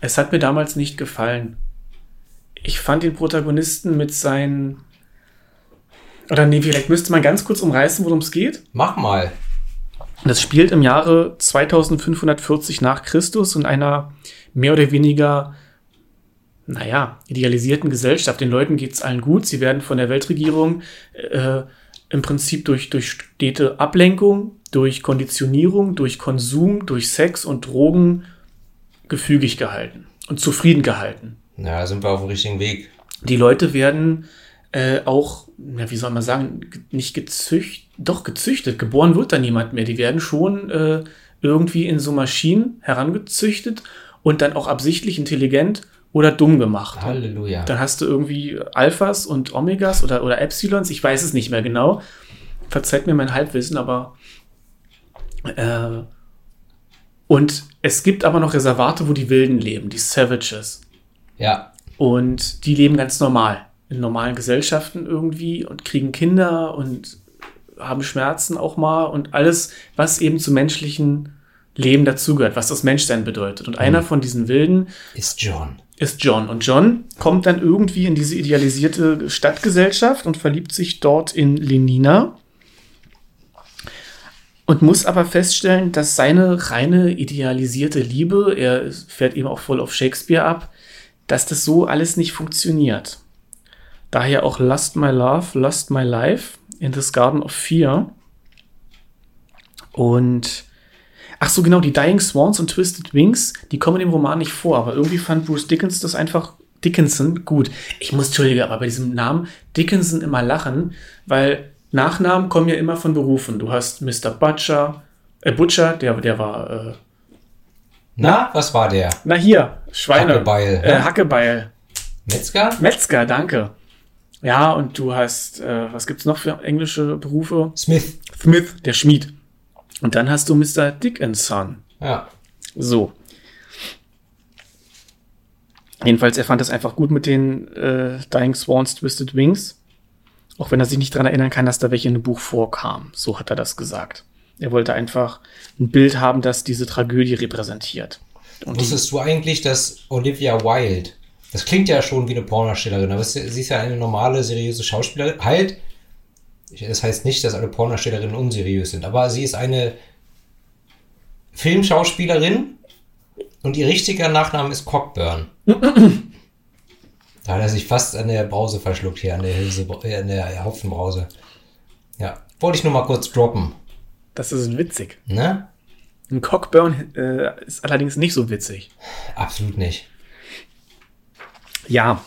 Es hat mir damals nicht gefallen. Ich fand den Protagonisten mit seinen. Oder nee, vielleicht müsste man ganz kurz umreißen, worum es geht.
Mach mal.
Das spielt im Jahre 2540 nach Christus in einer mehr oder weniger, naja, idealisierten Gesellschaft. Den Leuten geht es allen gut. Sie werden von der Weltregierung äh, im Prinzip durch, durch stete Ablenkung durch Konditionierung, durch Konsum, durch Sex und Drogen gefügig gehalten. und zufrieden gehalten.
Ja, sind wir auf dem richtigen Weg.
Die Leute werden äh, auch, ja, wie soll man sagen, ge- nicht gezüchtet, doch gezüchtet. Geboren wird da niemand mehr. Die werden schon äh, irgendwie in so Maschinen herangezüchtet und dann auch absichtlich intelligent oder dumm gemacht.
Halleluja.
Dann hast du irgendwie Alphas und Omegas oder, oder Epsilons, ich weiß es nicht mehr genau. Verzeiht mir mein Halbwissen, aber äh, und es gibt aber noch Reservate, wo die Wilden leben, die Savages.
Ja.
Und die leben ganz normal, in normalen Gesellschaften irgendwie und kriegen Kinder und haben Schmerzen auch mal und alles, was eben zum menschlichen Leben dazugehört, was das Menschsein bedeutet. Und einer von diesen Wilden
Ist John.
ist John. Und John kommt dann irgendwie in diese idealisierte Stadtgesellschaft und verliebt sich dort in Lenina. Und muss aber feststellen, dass seine reine idealisierte Liebe, er fährt eben auch voll auf Shakespeare ab, dass das so alles nicht funktioniert. Daher auch Lust My Love, Lust My Life in This Garden of Fear. Und Ach so, genau, die Dying Swans und Twisted Wings, die kommen im Roman nicht vor, aber irgendwie fand Bruce Dickens das einfach Dickinson gut. Ich muss, entschuldige, aber bei diesem Namen Dickinson immer lachen, weil Nachnamen kommen ja immer von Berufen. Du hast Mr. Butcher, äh, Butcher, der, der war, äh,
Na, was war der?
na hier, Schweine.
Hackebeil,
Äh? Hackebeil.
Metzger?
Metzger, danke. Ja, und du hast, äh, was gibt's noch für englische Berufe?
Smith.
Smith, der Schmied. Und dann hast du Mr. Dickinson.
Ja.
So. Jedenfalls, er fand es einfach gut mit den äh, Dying Swans Twisted Wings. Auch wenn er sich nicht daran erinnern kann, dass da welche in dem Buch vorkamen. So hat er das gesagt. Er wollte einfach ein Bild haben, das diese Tragödie repräsentiert. Und
Wusstest du eigentlich, dass Olivia Wilde, das klingt ja schon wie eine Pornodarstellerin, aber sie sie ist ja eine normale, seriöse Schauspielerin. Halt, das heißt nicht, dass alle Pornodarstellerinnen unseriös sind, aber sie ist eine Filmschauspielerin und ihr richtiger Nachname ist Cockburn. da hat er sich fast an der Brause verschluckt hier, an der, Hilse, äh, an der Hopfenbrause. Ja, wollte ich nur mal kurz droppen.
das ist witzig.
Ne?
Ein Cockburn äh, ist allerdings nicht so witzig.
Absolut nicht.
Ja.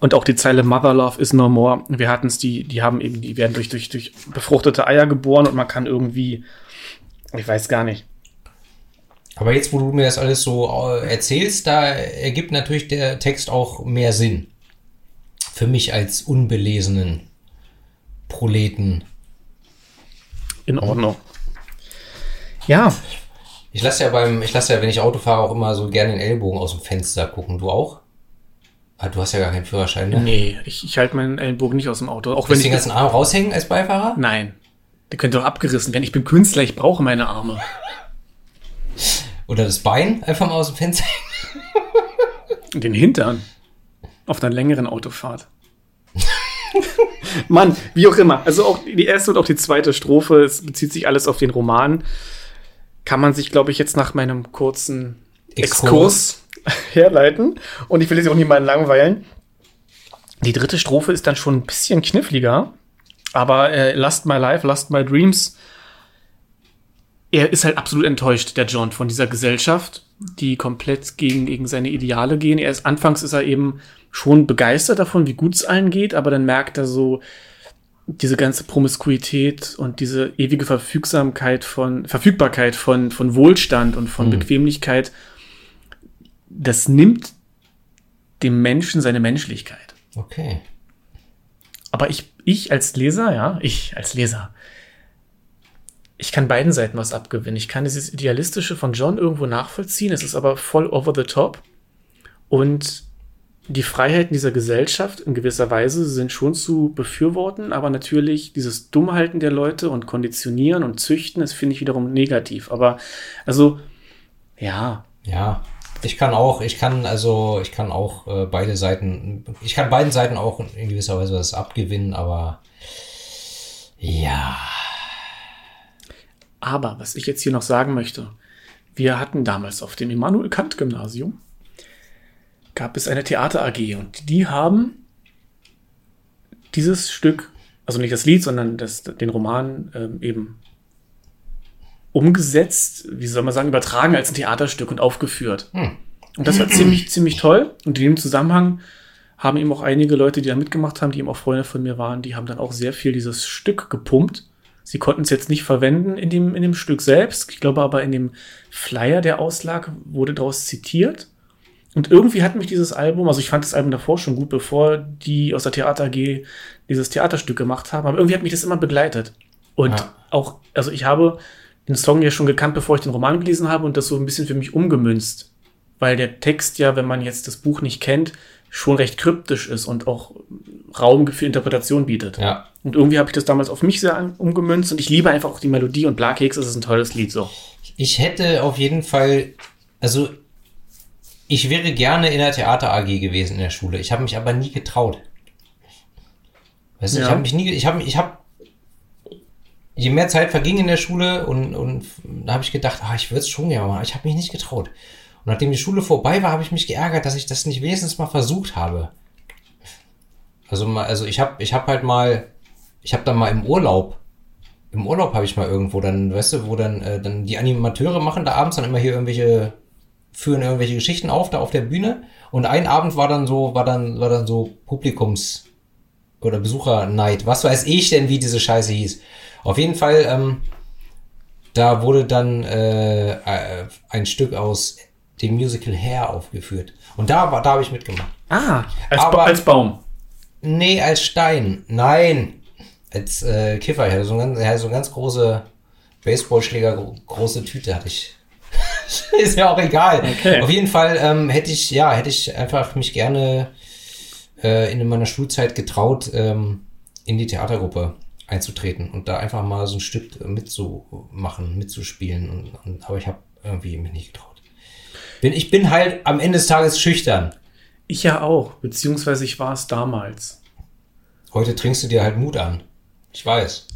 Und auch die Zeile Mother Love is no more. Wir hatten es, die, die haben eben, die werden durch, durch, durch befruchtete Eier geboren und man kann irgendwie, ich weiß gar nicht.
Aber jetzt, wo du mir das alles so äh, erzählst, da ergibt natürlich der Text auch mehr Sinn. Für mich als unbelesenen Proleten.
In Ordnung. Ja,
Ich lasse ja beim, ich lasse ja, wenn ich Auto fahre, auch immer so gerne den Ellbogen aus dem Fenster gucken. Du auch? Ah, du hast ja gar keinen Führerschein, ne?
nee, ich, ich halte meinen Ellenbogen nicht aus dem Auto. Auch wenn
du
ich.
den ganzen Arm raushängen als Beifahrer?
Nein. Der könnte doch abgerissen werden. Ich bin Künstler, ich brauche meine Arme.
Oder das Bein einfach mal aus dem Fenster?
Den Hintern. Auf einer längeren Autofahrt. Mann, wie auch immer. Also auch die erste und auch die zweite Strophe, es bezieht sich alles auf den Roman. Kann man sich, glaube ich, jetzt nach meinem kurzen Exkurs, herleiten. Und ich will jetzt auch niemanden langweilen. Die dritte Strophe ist dann schon ein bisschen kniffliger. Aber äh, Lust My Life, Lust My Dreams. Er ist halt absolut enttäuscht, der John, von dieser Gesellschaft, die komplett gegen, gegen seine Ideale gehen. Er ist, anfangs ist er eben schon begeistert davon, wie gut es allen geht, aber dann merkt er so, diese ganze Promiskuität und diese ewige Verfügsamkeit von, Verfügbarkeit von, von Wohlstand und von
Hm.
Bequemlichkeit, das nimmt dem Menschen seine Menschlichkeit.
Okay.
Aber ich, ich als Leser, ja, ich als Leser, ich kann beiden Seiten was abgewinnen. Ich kann dieses Idealistische von John irgendwo nachvollziehen. Es ist aber voll over the top. Und die Freiheiten dieser Gesellschaft in gewisser Weise sind schon zu befürworten, aber natürlich dieses Dummhalten der Leute und Konditionieren und Züchten, das finde ich wiederum negativ. Aber also, ja,
Ja. Ich kann auch, ich kann also, ich kann auch äh, beide Seiten, ich kann beiden Seiten auch in gewisser Weise was abgewinnen, aber ja.
Aber was ich jetzt hier noch sagen möchte, wir hatten damals auf dem Immanuel Kant Gymnasium gab es eine Theater AG und die haben dieses Stück, also nicht das Lied, sondern das, den Roman ähm, eben umgesetzt, wie soll man sagen, übertragen als ein Theaterstück und aufgeführt.
Hm.
Und das war ziemlich, ziemlich toll. Und in dem Zusammenhang haben eben auch einige Leute, die da mitgemacht haben, die eben auch Freunde von mir waren, die haben dann auch sehr viel dieses Stück gepumpt. Sie konnten es jetzt nicht verwenden in dem, in dem Stück selbst. Ich glaube aber in dem Flyer, der auslag, wurde daraus zitiert. Und irgendwie hat mich dieses Album, also ich fand das Album davor schon gut, bevor die aus der Theater AG dieses Theaterstück gemacht haben, aber irgendwie hat mich das immer begleitet. Und
Ja.
auch, also ich habe den Song ja schon gekannt, bevor ich den Roman gelesen habe und das so ein bisschen für mich umgemünzt. Weil der Text ja, wenn man jetzt das Buch nicht kennt, schon recht kryptisch ist und auch Raum für Interpretation bietet.
Ja.
Und irgendwie habe ich das damals auf mich sehr umgemünzt und ich liebe einfach auch die Melodie und Blakeks ist ein tolles Lied so.
Ich hätte auf jeden Fall, also ich wäre gerne in der Theater AG gewesen in der Schule. Ich habe mich aber nie getraut. Weißt du, ich habe mich nie, ich habe, ich habe, je mehr Zeit verging in der Schule und, und da habe ich gedacht, ah, ich würde es schon gerne machen, ich habe mich nicht getraut. Nachdem die Schule vorbei war, habe ich mich geärgert, dass ich das nicht wenigstens mal versucht habe. Also also ich habe, ich habe halt mal, ich habe dann mal im Urlaub im Urlaub habe ich mal irgendwo dann, weißt du, wo dann, äh, dann die Animateure machen da abends dann immer hier irgendwelche, führen irgendwelche Geschichten auf, da auf der Bühne. Und ein Abend war dann so, war dann, war dann so Publikums- oder Besuchernight. Was weiß ich denn, wie diese Scheiße hieß. Auf jeden Fall, ähm, da wurde dann äh, äh, ein Stück aus dem Musical Hair aufgeführt. Und da war, da habe ich mitgemacht.
Ah, als,
Aber-
ba als Baum.
Nee, als Stein. Nein. Als äh, Kiffer. Ich hatte so, ein ganz, ja, so eine ganz große Baseballschläger, gro- große Tüte hatte ich. Ist ja auch egal.
Okay.
Auf jeden Fall ähm, hätte ich, ja, hätte ich einfach mich gerne äh, in meiner Schulzeit getraut, ähm, in die Theatergruppe einzutreten und da einfach mal so ein Stück mitzumachen, mitzuspielen. Und, und, aber ich habe irgendwie mich nicht getraut. Bin, ich bin halt am Ende des Tages schüchtern.
Ich ja auch, beziehungsweise ich war es damals.
Heute trinkst du dir halt Mut an. Ich weiß.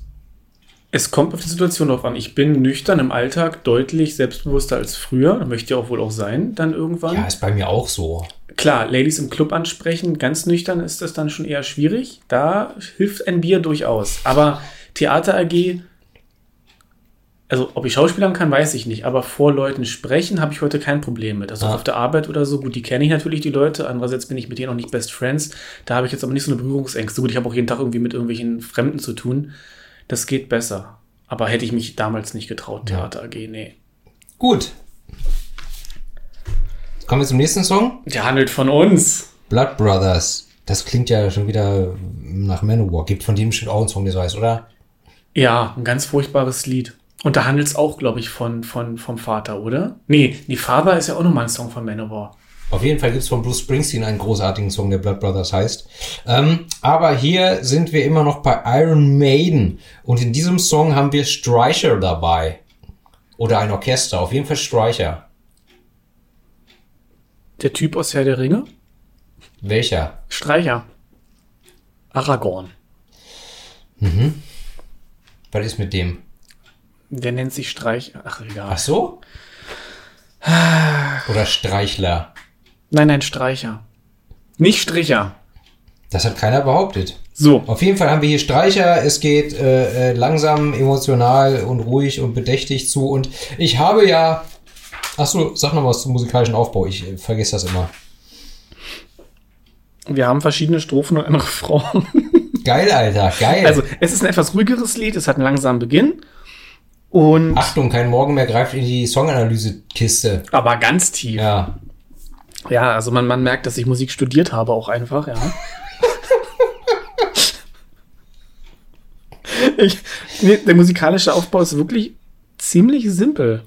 Es kommt auf die Situation drauf an. Ich bin nüchtern im Alltag deutlich selbstbewusster als früher. Möchte ich auch wohl auch sein, dann irgendwann.
Ja, ist bei mir auch so.
Klar, Ladies im Club ansprechen, ganz nüchtern ist das dann schon eher schwierig. Da hilft ein Bier durchaus. Aber Theater AG, also ob ich Schauspielern kann, weiß ich nicht. Aber vor Leuten sprechen habe ich heute kein Problem mit. Also auch auf der Arbeit oder so, gut, die kenne ich natürlich, die Leute. Andererseits bin ich mit denen auch nicht Best Friends. Da habe ich jetzt aber nicht so eine Berührungsängste. Gut, ich habe auch jeden Tag irgendwie mit irgendwelchen Fremden zu tun. Das geht besser. Aber hätte ich mich damals nicht getraut,
Ja.
Theater AG, nee.
Gut. Kommen wir zum nächsten Song.
Der handelt von uns.
Blood Brothers. Das klingt ja schon wieder nach Manowar. Gibt von dem bestimmt auch einen Song, der so heißt, oder?
Ja, ein ganz furchtbares Lied. Und da handelt es auch, glaube ich, von, von, vom Vater, oder? Nee, die Father ist ja auch nochmal ein Song von Manowar.
Auf jeden Fall gibt es von Bruce Springsteen einen großartigen Song, der Blood Brothers heißt. Ähm, aber hier sind wir immer noch bei Iron Maiden. Und in diesem Song haben wir Streicher dabei. Oder ein Orchester. Auf jeden Fall Streicher.
Der Typ aus Herr der Ringe?
Welcher?
Streicher. Aragorn.
Was ist mit dem?
Der nennt sich Streich. Ach, egal.
Ach so? Oder Streichler.
Nein, nein, Streicher. Nicht Stricher.
Das hat keiner behauptet.
So.
Auf jeden Fall haben wir hier Streicher. Es geht äh, äh, langsam, emotional und ruhig und bedächtig zu. Und ich habe ja. Ach so, sag noch was zum musikalischen Aufbau. Ich äh, vergesse das immer.
Wir haben verschiedene Strophen und einen Refrain.
Geil, Alter, geil.
Also, es ist ein etwas ruhigeres Lied. Es hat einen langsamen Beginn. Und,
Achtung, kein Morgen mehr greift in die Songanalyse-Kiste.
aber ganz tief.
Ja.
Ja, also man, man merkt, dass ich Musik studiert habe, auch einfach, ja. ich, nee, der musikalische Aufbau ist wirklich ziemlich simpel.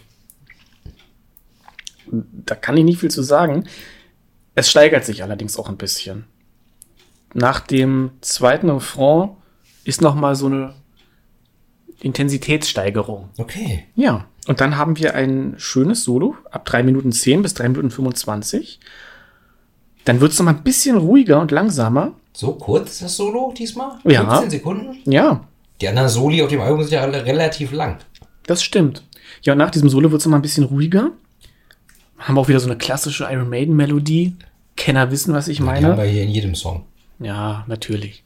Da kann ich nicht viel zu sagen. Es steigert sich allerdings auch ein bisschen. Nach dem zweiten Refrain ist noch mal so eine Intensitätssteigerung.
Okay.
Ja, und dann haben wir ein schönes Solo ab 3 Minuten 10 bis 3 Minuten 25. Dann wird es noch mal ein bisschen ruhiger und langsamer.
So kurz ist das Solo diesmal?
Ja.
15 Sekunden?
Ja,
Die anderen Soli auf dem Album sind ja alle relativ lang.
das stimmt. Ja, und nach diesem Solo wird es noch mal ein bisschen ruhiger. Haben wir auch wieder so eine klassische Iron Maiden Melodie. Kenner wissen, was ich
Die haben
meine.
wir hier in jedem Song.
Ja, natürlich.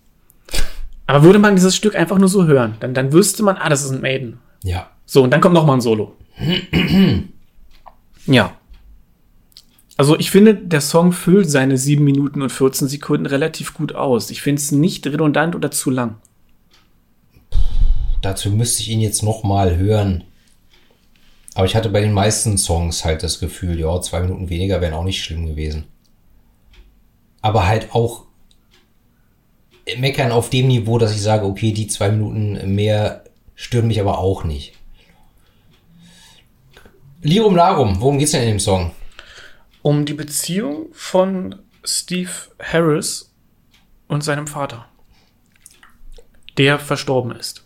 Aber würde man dieses Stück einfach nur so hören, dann, dann wüsste man, ah, das ist ein Maiden.
Ja.
So, und dann kommt noch mal ein Solo. ja. Also ich finde, der Song füllt seine 7 Minuten und 14 Sekunden relativ gut aus. Ich finde es nicht redundant oder zu lang.
Dazu müsste ich ihn jetzt noch mal hören. Aber ich hatte bei den meisten Songs halt das Gefühl, ja, zwei Minuten weniger wären auch nicht schlimm gewesen. Aber halt auch meckern auf dem Niveau, dass ich sage, okay, die zwei Minuten mehr stören mich aber auch nicht. Lirum Larum, worum geht's denn in dem Song?
Um die Beziehung von Steve Harris und seinem Vater, der verstorben ist.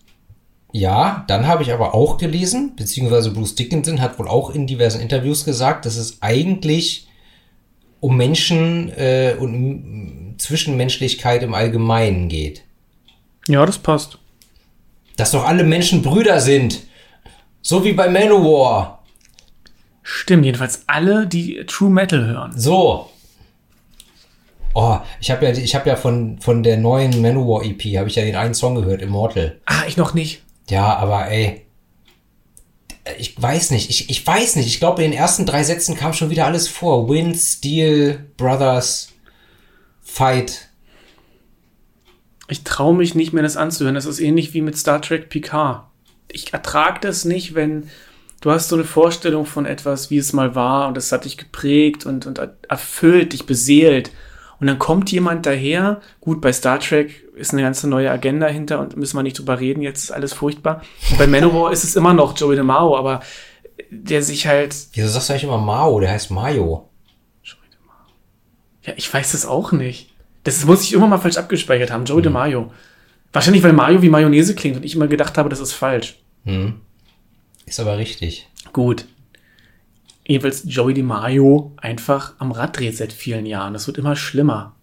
Ja, dann habe ich aber auch gelesen, beziehungsweise Bruce Dickinson hat wohl auch in diversen Interviews gesagt, dass es eigentlich um Menschen äh, und Zwischenmenschlichkeit im Allgemeinen geht.
Ja, das passt.
Dass doch alle Menschen Brüder sind. So wie bei Manowar.
Stimmt, jedenfalls alle, die True Metal hören.
So. Oh, ich habe ja, ich habe ja von von der neuen Manowar EP habe ich ja den einen Song gehört, Immortal.
Ah, ich noch nicht.
Ja, aber ey, ich weiß nicht, ich, ich weiß nicht. Ich glaube, in den ersten drei Sätzen kam schon wieder alles vor. Wind, Steel, Brothers, Fight.
Ich traue mich nicht mehr, das anzuhören. Das ist ähnlich wie mit Star Trek Picard. Ich ertrage das nicht, wenn du hast so eine Vorstellung von etwas, wie es mal war und das hat dich geprägt und, und erfüllt, dich beseelt. Und dann kommt jemand daher, gut, bei Star Trek ist eine ganze neue Agenda hinter und müssen wir nicht drüber reden, jetzt ist alles furchtbar. Und bei Manowar ist es immer noch Joey DeMao, aber der sich halt.
Wieso sagst du eigentlich immer Mao? Der heißt Mayo.
Ja, ich weiß es auch nicht. Das muss ich immer mal falsch abgespeichert haben. Joey hm. DeMaio. Wahrscheinlich, weil Mayo wie Mayonnaise klingt und ich immer gedacht habe, das ist falsch.
Hm. Ist aber richtig.
Gut. Jedenfalls Joey DeMaio einfach am Rad dreht seit vielen Jahren. Das wird immer schlimmer.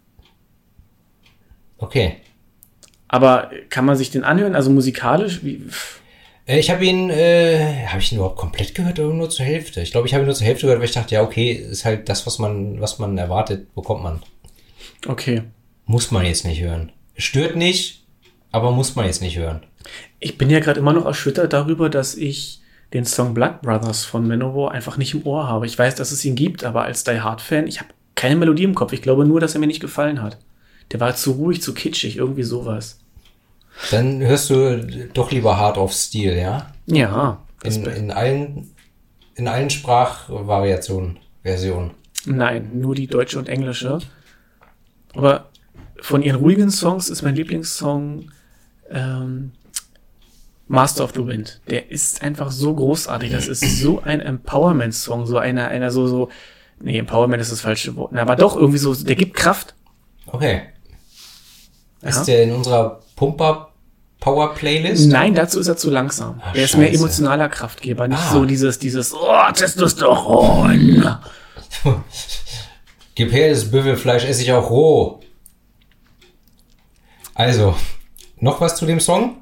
Okay.
Aber kann man sich den anhören? Also musikalisch? Wie?
Äh, ich habe ihn, äh, habe ich ihn überhaupt komplett gehört oder nur zur Hälfte? Ich glaube, ich habe ihn nur zur Hälfte gehört, weil ich dachte, ja, okay, ist halt das, was man, was man erwartet, bekommt man.
Okay.
Muss man jetzt nicht hören. Stört nicht, aber muss man jetzt nicht hören.
Ich bin ja gerade immer noch erschüttert darüber, dass ich den Song Blood Brothers von Manowar einfach nicht im Ohr habe. Ich weiß, dass es ihn gibt, aber als Die Hard Fan, ich habe keine Melodie im Kopf. Ich glaube nur, dass er mir nicht gefallen hat. Der war zu ruhig, zu kitschig, irgendwie sowas.
Dann hörst du doch lieber Hard of Steel, ja?
Ja.
In, in allen, in allen Sprachvariationen, Versionen.
Nein, nur die deutsche und englische. Aber von ihren ruhigen Songs ist mein Lieblingssong ähm, Master of the Wind. Der ist einfach so großartig. Das ist so ein Empowerment-Song, so einer, einer so, so, nee, Empowerment ist das falsche Wort. Aber doch irgendwie so, der gibt Kraft.
Okay. Ist ja. der in unserer Pumper Power Playlist?
Nein, dazu ist er zu langsam. Ach, er ist Scheiße. mehr emotionaler Kraftgeber, nicht ah. so dieses, dieses, oh, Testosteron.
Gib her, das Büffelfleisch esse ich auch roh. Also, noch was zu dem Song?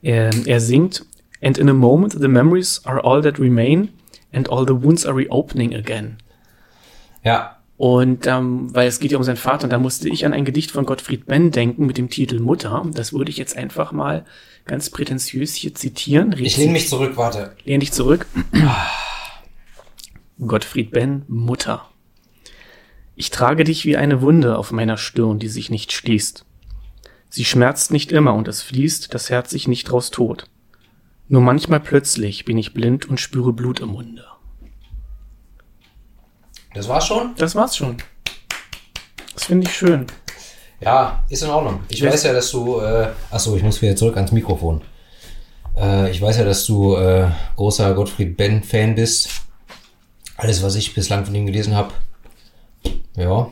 Er, er singt, and in a moment the memories are all that remain and all the wounds are reopening again.
Ja,
und ähm, weil es geht ja um seinen Vater, und da musste ich an ein Gedicht von Gottfried Benn denken mit dem Titel Mutter. Das würde ich jetzt einfach mal ganz prätentiös hier zitieren.
Ich lehne mich zurück, warte.
Lehn dich zurück. Gottfried Benn, Mutter. Ich trage dich wie eine Wunde auf meiner Stirn, die sich nicht schließt. Sie schmerzt nicht immer und es fließt das Herz sich nicht draus tot. Nur manchmal plötzlich bin ich blind und spüre Blut im Munde.
Das war's schon?
Das war's schon. Das finde ich schön.
Ja, ist in Ordnung. Ich weiß ja, dass du. Äh, achso, ich muss wieder zurück ans Mikrofon. Äh, ich weiß ja, dass du äh, großer Gottfried Ben-Fan bist. Alles, was ich bislang von ihm gelesen habe, ja,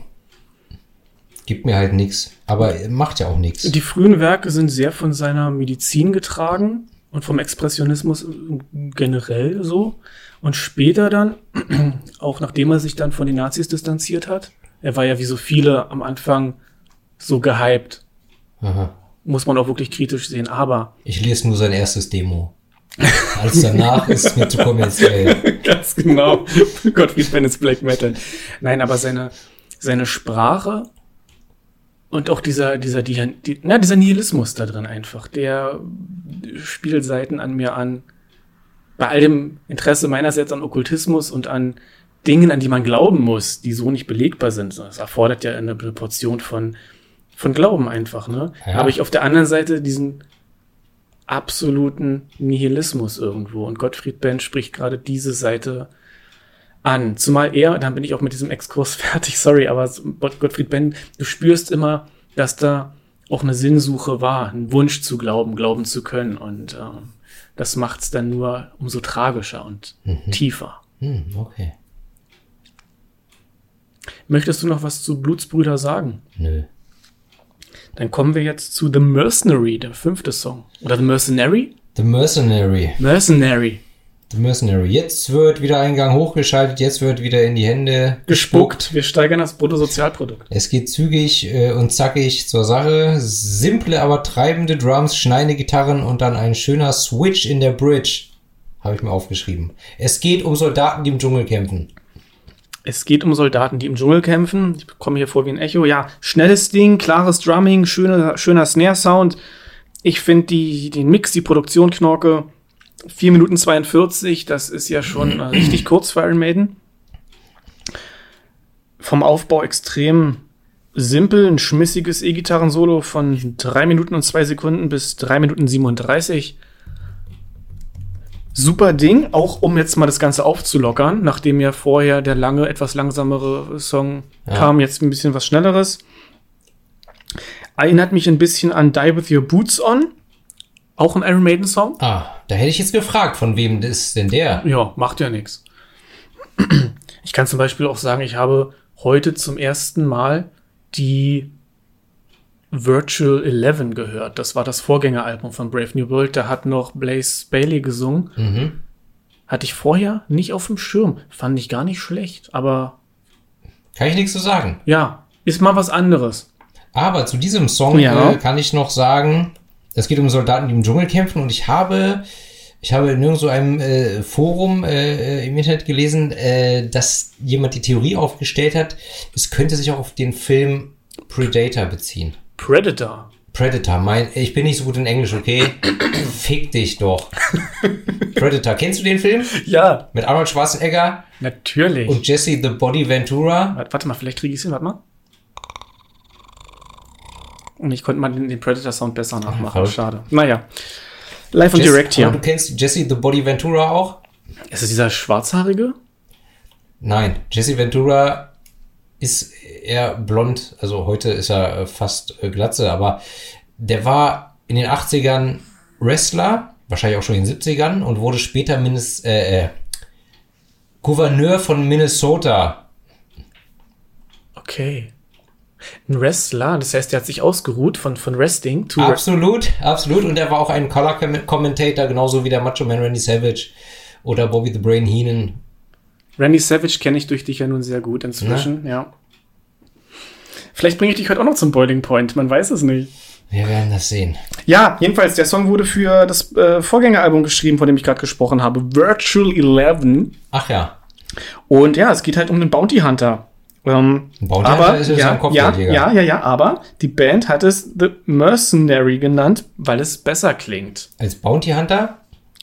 gibt mir halt nichts. Aber macht ja auch nichts.
Die frühen Werke sind sehr von seiner Medizin getragen und vom Expressionismus generell so. Und später dann, auch nachdem er sich dann von den Nazis distanziert hat, er war ja wie so viele am Anfang so gehypt. Aha. Muss man auch wirklich kritisch sehen, aber.
Ich lese nur sein erstes Demo. Als danach ist mir zu kommerziell.
Ganz genau. Gottfried Bennett's Black Metal. Nein, aber seine, seine Sprache und auch dieser, dieser, dieser, die, na, dieser Nihilismus da drin einfach, der spielt Seiten an mir an. Bei all dem Interesse meinerseits an Okkultismus und an Dingen, an die man glauben muss, die so nicht belegbar sind. Das erfordert ja eine Portion von, von Glauben einfach, ne?
Ja.
Aber ich auf der anderen Seite diesen absoluten Nihilismus irgendwo. Und Gottfried Benn spricht gerade diese Seite an. Zumal er, dann bin ich auch mit diesem Exkurs fertig, sorry, aber Gottfried Benn, du spürst immer, dass da auch eine Sinnsuche war, ein Wunsch zu glauben, glauben zu können. Und ähm, das macht es dann nur umso tragischer und tiefer.
Hm, okay.
Möchtest du noch was zu Blutsbrüder sagen?
Nö.
Dann kommen wir jetzt zu The Mercenary, der fünfte Song. Oder The Mercenary?
The Mercenary.
Mercenary.
The Mercenary. Jetzt wird wieder ein Gang hochgeschaltet, jetzt wird wieder in die Hände
Gespuckt. Wir steigern das Bruttosozialprodukt.
Es geht zügig äh, und zackig zur Sache. Simple, aber treibende Drums, schneidende Gitarren und dann ein schöner Switch in der Bridge. Habe ich mir aufgeschrieben. Es geht um Soldaten, die im Dschungel kämpfen.
Es geht um Soldaten, die im Dschungel kämpfen. Ich komme hier vor wie ein Echo. Ja, schnelles Ding, klares Drumming, schöner, schöner Snare-Sound. Ich finde die, den Mix, die Produktion Knorke, 4 Minuten 42, das ist ja schon richtig kurz für Iron Maiden. Vom Aufbau extrem simpel, ein schmissiges E-Gitarren-Solo von 3 Minuten und 2 Sekunden bis 3 Minuten 37. Super Ding, auch um jetzt mal das Ganze aufzulockern, nachdem ja vorher der lange, etwas langsamere Song
Ja.
kam, jetzt ein bisschen was Schnelleres. Erinnert mich ein bisschen an Die With Your Boots On, auch ein Iron Maiden Song.
Ah, da hätte ich jetzt gefragt, von wem ist denn der?
Ja, macht ja nichts. Ich kann zum Beispiel auch sagen, ich habe heute zum ersten Mal die Virtual Eleven gehört. Das war das Vorgängeralbum von Brave New World. Da hat noch Blaze Bailey gesungen.
Mhm.
Hatte ich vorher nicht auf dem Schirm. Fand ich gar nicht schlecht. Aber
Kann ich nichts zu sagen.
ja, ist mal was anderes.
Aber zu diesem Song
Ja.
äh, kann ich noch sagen, es geht um Soldaten, die im Dschungel kämpfen und ich habe, ich habe in irgendeinem so einem äh, Forum äh, im Internet gelesen, äh, dass jemand die Theorie aufgestellt hat, es könnte sich auch auf den Film Predator beziehen.
Predator.
Predator, mein, ich bin nicht so gut in Englisch, okay? Fick dich doch. Predator, kennst du den Film?
Ja,
Mit Arnold Schwarzenegger
natürlich.
und Jesse the Body Ventura?
Warte, warte mal, vielleicht kriege ich es hin. Warte mal. Und ich konnte mal den, den Predator-Sound besser nachmachen. Schade. Naja. Live und direct
Aber
hier.
du kennst Jesse the Body Ventura auch?
Ist es dieser Schwarzhaarige?
Nein, Jesse Ventura ist eher blond, also heute ist er äh, fast äh, glatze, aber der war in den 80ern Wrestler, wahrscheinlich auch schon in den 70ern und wurde später Minis äh, äh, Gouverneur von Minnesota.
Okay. Ein Wrestler, das heißt, der hat sich ausgeruht von, von Wrestling to
Absolut, absolut. Und er war auch ein Color Com- Commentator, genauso wie der Macho Man Randy Savage oder Bobby the Brain Heenan.
Randy Savage kenne ich durch dich ja nun sehr gut inzwischen, ja. Vielleicht bringe ich dich heute auch noch zum Boiling Point, man weiß es nicht.
Wir werden das sehen.
Ja, jedenfalls, der Song wurde für das äh, Vorgängeralbum geschrieben, von dem ich gerade gesprochen habe, Virtual Eleven.
Ach ja,
Und ja, es geht halt um den Bounty Hunter. Ähm, aber,
Hunter ist es
ja, ja,
Kopfgeldjäger.
ja, ja, ja, aber die Band hat es The Mercenary genannt, weil es besser klingt.
als Bounty Hunter,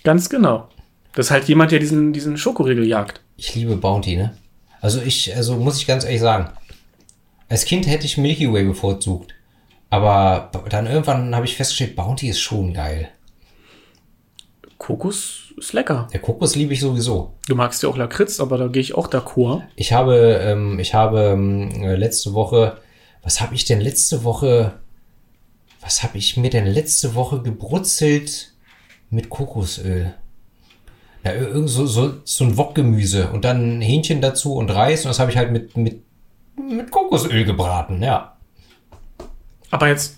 Ganz genau. Das ist halt jemand, der diesen, diesen Schokoriegel jagt.
ich liebe Bounty, ne? Also ich, also muss ich ganz ehrlich sagen, als Kind hätte ich Milky Way bevorzugt. Aber dann irgendwann habe ich festgestellt, Bounty ist schon geil.
Kokos ist lecker.
Der Kokos liebe ich sowieso.
Du magst ja auch Lakritz, aber da gehe ich auch d'accord.
Ich habe, ähm, ich habe ähm, äh, letzte Woche, was habe ich denn letzte Woche, was habe ich mir denn letzte Woche gebrutzelt mit Kokosöl? Ja, ir- irgend so, so, so ein Wokgemüse und dann Hähnchen dazu und Reis und das habe ich halt mit, mit, mit Kokosöl gebraten, ja.
Aber jetzt,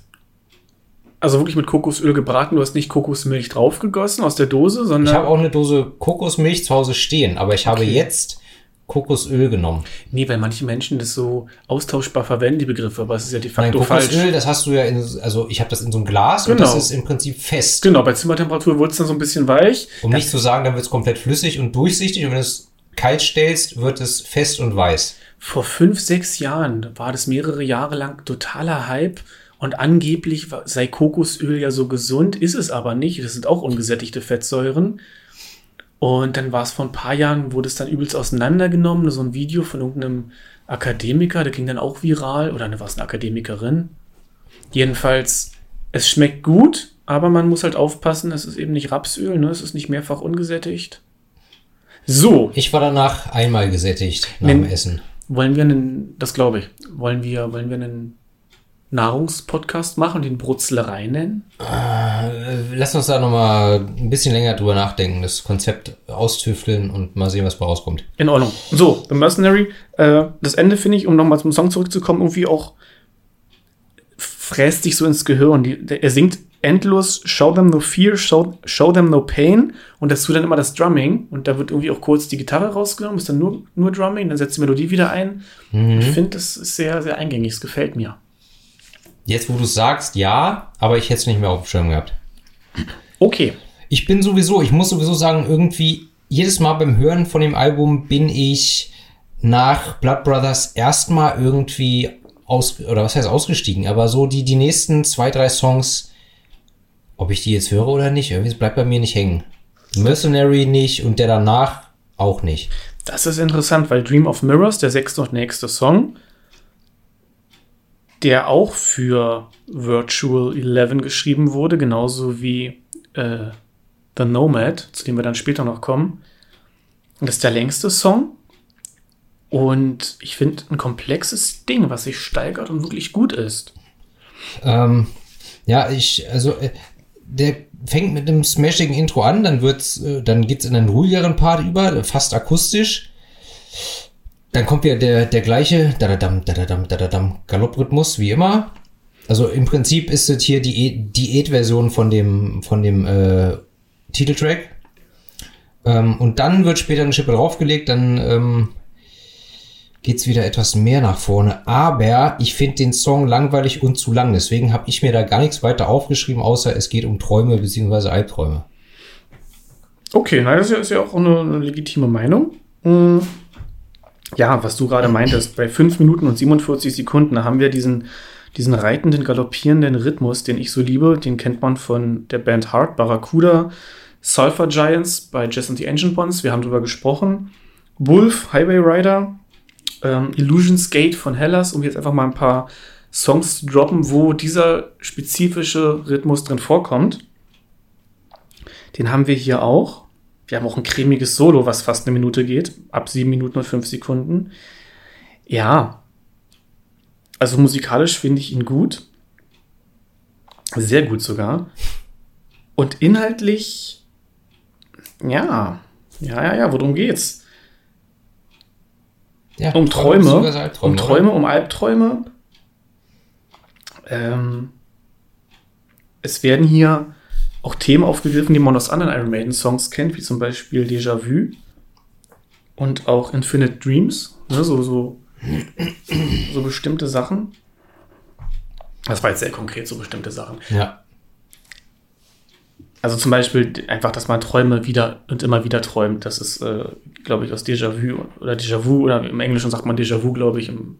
also wirklich mit Kokosöl gebraten, du hast nicht Kokosmilch draufgegossen aus der Dose,
Ich
sondern.
habe auch eine Dose Kokosmilch zu Hause stehen, aber ich habe
Okay.
jetzt Kokosöl genommen.
nee, weil manche Menschen das so austauschbar verwenden, die Begriffe, aber es ist ja de
Nein,
facto falsch.
Kokosöl, das hast du ja in, also ich habe das in so einem Glas und
Genau.
das ist im Prinzip fest.
Genau, bei Zimmertemperatur wird es dann so ein bisschen weich.
Um nicht zu sagen, dann wird es komplett flüssig und durchsichtig und wenn du es kalt stellst, wird es fest und weiß.
Vor fünf, sechs Jahren war das mehrere Jahre lang totaler Hype und angeblich sei Kokosöl ja so gesund, ist es aber nicht. Das sind auch ungesättigte Fettsäuren. Und dann war es vor ein paar Jahren, wurde es dann übelst auseinandergenommen, so ein Video von irgendeinem Akademiker, der ging dann auch viral, oder ne, war es eine Akademikerin? Jedenfalls, es schmeckt gut, aber man muss halt aufpassen, es ist eben nicht Rapsöl, ne? es ist nicht mehrfach ungesättigt. So.
Ich war danach einmal gesättigt nach dem Essen.
Wollen wir einen, das glaube ich, wollen wir, wollen wir einen Nahrungspodcast machen, den Brutzlerei nennen?
Äh, lass uns da nochmal ein bisschen länger drüber nachdenken, das Konzept austüfteln und mal sehen, was bei rauskommt.
In Ordnung. So, The Mercenary, äh, das Ende finde ich, um nochmal zum Song zurückzukommen, irgendwie auch fräst sich so ins Gehirn. Die, der, er singt endlos Show them no fear, show, show them no pain und dazu dann immer das Drumming und da wird irgendwie auch kurz die Gitarre rausgenommen, ist dann nur, nur Drumming, dann setzt die Melodie wieder ein. Mhm. Ich finde, das ist sehr, sehr eingängig, es gefällt mir.
Jetzt, wo du es sagst, ja, aber ich hätte es nicht mehr auf dem Schirm gehabt.
Okay.
Ich bin sowieso, ich muss sowieso sagen, irgendwie jedes Mal beim Hören von dem Album bin ich nach Blood Brothers erstmal irgendwie aus, oder was heißt ausgestiegen, aber so die, die nächsten zwei, drei Songs, ob ich die jetzt höre oder nicht, irgendwie bleibt bei mir nicht hängen. Mercenary nicht und der danach auch nicht.
Das ist interessant, weil Dream of Mirrors, der sechste und nächste Song, der auch für Virtual 11 geschrieben wurde, genauso wie äh, The Nomad, zu dem wir dann später noch kommen. Und das ist der längste Song. Und ich finde ein komplexes Ding, was sich steigert und wirklich gut ist.
Ähm, ja, ich, also, äh, der fängt mit einem smashigen Intro an, dann wird's, äh, dann geht's in einen ruhigeren Part über, fast akustisch. Dann kommt ja der, der gleiche dadadam, dadadam, dadadam Galopprhythmus, wie immer. Also im Prinzip ist es hier die e, Diät-Version von dem, von dem äh, Titeltrack. Ähm, und dann wird später eine Schippe draufgelegt, dann ähm, geht's wieder etwas mehr nach vorne. Aber ich finde den Song langweilig und zu lang. Deswegen habe ich mir da gar nichts weiter aufgeschrieben, außer es geht um Träume bzw. Albträume.
Okay, na, das ist ja auch eine, eine legitime Meinung. Mhm. Ja, was du gerade meintest, bei 5 Minuten und 47 Sekunden haben wir diesen, diesen reitenden, galoppierenden Rhythmus, den ich so liebe. Den kennt man von der Band Heart, Barracuda, Sulfur Giants bei Jess and the Engine Bonds. Wir haben drüber gesprochen. Wolf, Highway Rider, ähm, Illusions Gate von Hellas, um jetzt einfach mal ein paar Songs zu droppen, wo dieser spezifische Rhythmus drin vorkommt. Den haben wir hier auch. Wir haben auch ein cremiges Solo, was fast eine Minute geht, ab sieben Minuten und fünf Sekunden. Ja, also musikalisch finde ich ihn gut. Sehr gut sogar. Und inhaltlich, ja, ja, ja, ja, worum geht's? Ja, um Träume, um Träume, um Albträume. Ähm, es werden hier auch Themen aufgegriffen, die man aus anderen Iron Maiden Songs kennt, wie zum Beispiel Déjà Vu und auch Infinite Dreams, ne, so, so, so bestimmte Sachen. Das war jetzt sehr konkret, so bestimmte Sachen.
Ja.
Also zum Beispiel einfach, dass man Träume wieder und immer wieder träumt. Das ist, äh, glaube ich, aus Déjà Vu oder Déjà Vu oder im Englischen sagt man Déjà Vu, glaube ich, im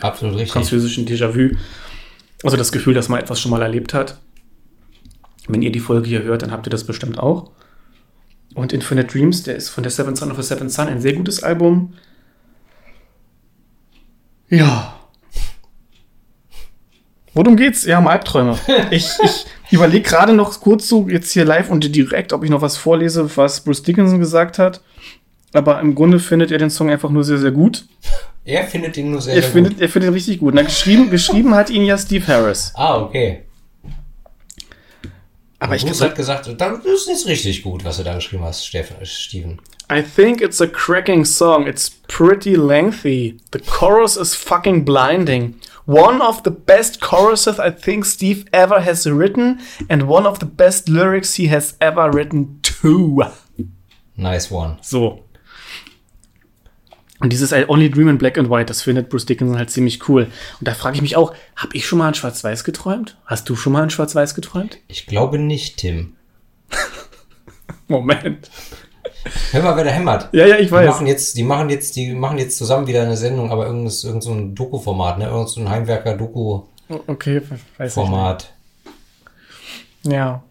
Absolut richtig.
französischen Déjà Vu. Also das Gefühl, dass man etwas schon mal erlebt hat. Wenn ihr die Folge hier hört, dann habt ihr das bestimmt auch. Und Infinite Dreams, der ist von der Seventh Son of a Seventh Son ein sehr gutes Album. Ja. Worum geht's? Ja, um Albträume. Ich, ich überlege gerade noch kurz so jetzt hier live und direkt, ob ich noch was vorlese, was Bruce Dickinson gesagt hat. Aber im Grunde findet er den Song einfach nur sehr, sehr gut.
Er findet ihn nur sehr,
er sehr findet, gut. Er findet ihn richtig gut. Na, geschrieben, geschrieben hat ihn ja Steve Harris.
Ah, okay.
Aber ich
Bruce hat gesagt, das ist richtig gut, was du da geschrieben hast, Steven.
I think it's a cracking song. It's pretty lengthy. The chorus is fucking blinding. One of the best choruses I think Steve ever has written, and one of the best lyrics he has ever written too.
Nice one.
So. Und dieses Only Dream in Black and White, das findet Bruce Dickinson halt ziemlich cool. Und da frage ich mich auch, habe ich schon mal in Schwarz-Weiß geträumt? Hast du schon mal in Schwarz-Weiß geträumt?
Ich glaube nicht, Tim.
Moment.
Hör mal, wer da hämmert.
Ja, ja, ich
Die
weiß.
machen jetzt, die machen jetzt, die machen jetzt zusammen wieder eine Sendung, aber irgendein, irgend so ein Doku-Format, ne? Irgend so ein Heimwerker-Doku-Format.
Okay, weiß ich nicht. Ja.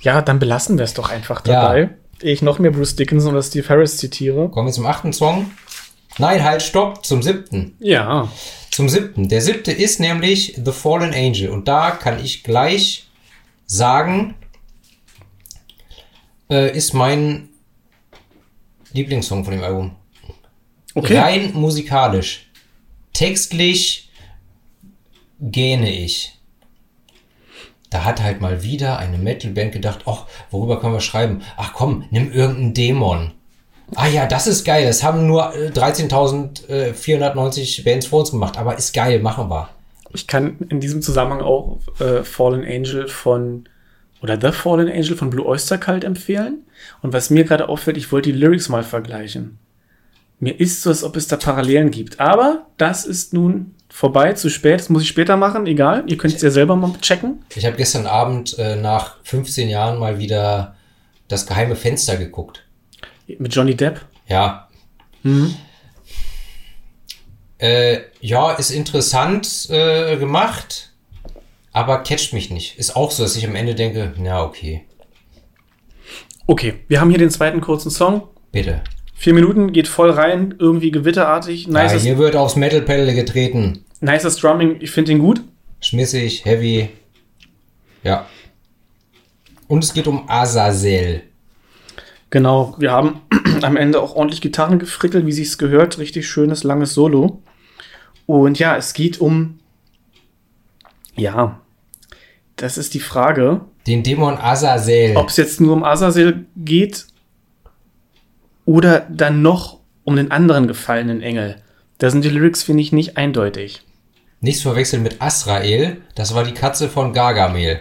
Ja, dann belassen wir es doch einfach
Ja.
dabei. Ehe ich noch mehr Bruce Dickinson oder Steve Harris zitiere.
Kommen wir zum achten Song. Nein, halt, stopp, zum siebten.
Ja.
Zum siebten. Der siebte ist nämlich The Fallen Angel. Und da kann ich gleich sagen, äh, ist mein Lieblingssong von dem Album.
Okay.
Rein musikalisch. Textlich gähne ich. Da hat halt mal wieder eine Metalband gedacht, ach, worüber können wir schreiben? Ach komm, nimm irgendeinen Dämon. Ah ja, das ist geil. Das haben nur äh, 13.490 Bands vor uns gemacht, aber ist geil, machen wir.
Ich kann in diesem Zusammenhang auch äh, Fallen Angel von oder The Fallen Angel von Blue Oyster Cult empfehlen. Und was mir gerade auffällt, ich wollte die Lyrics mal vergleichen. Mir ist so, als ob es da Parallelen gibt. Aber das ist nun vorbei, zu spät. Das muss ich später machen, egal. Ihr könnt es ja selber mal checken.
Ich habe gestern Abend äh, nach 15 Jahren mal wieder das geheime Fenster geguckt.
Mit Johnny Depp.
Ja. Äh, ja, ist interessant äh, gemacht, aber catcht mich nicht. Ist auch so, dass ich am Ende denke, na okay,
Okay, wir haben hier den zweiten kurzen Song.
bitte.
Vier Minuten, geht voll rein, irgendwie gewitterartig.
Ja,
Nices,
hier wird aufs Metal Pedal getreten.
Nices Drumming, ich finde ihn gut.
Schmissig, heavy. Ja. Und es geht um Azazel.
Genau, wir haben am Ende auch ordentlich Gitarren gefrickelt, wie sich's gehört. Richtig schönes, langes Solo. Und ja, es geht um. Ja, das ist die Frage,
Den Dämon Azazel.
ob es jetzt nur um Azazel geht oder dann noch um den anderen gefallenen Engel. Da sind die Lyrics, finde ich, nicht eindeutig.
Nichts verwechseln mit Asrael. Das war die Katze von Gargamel.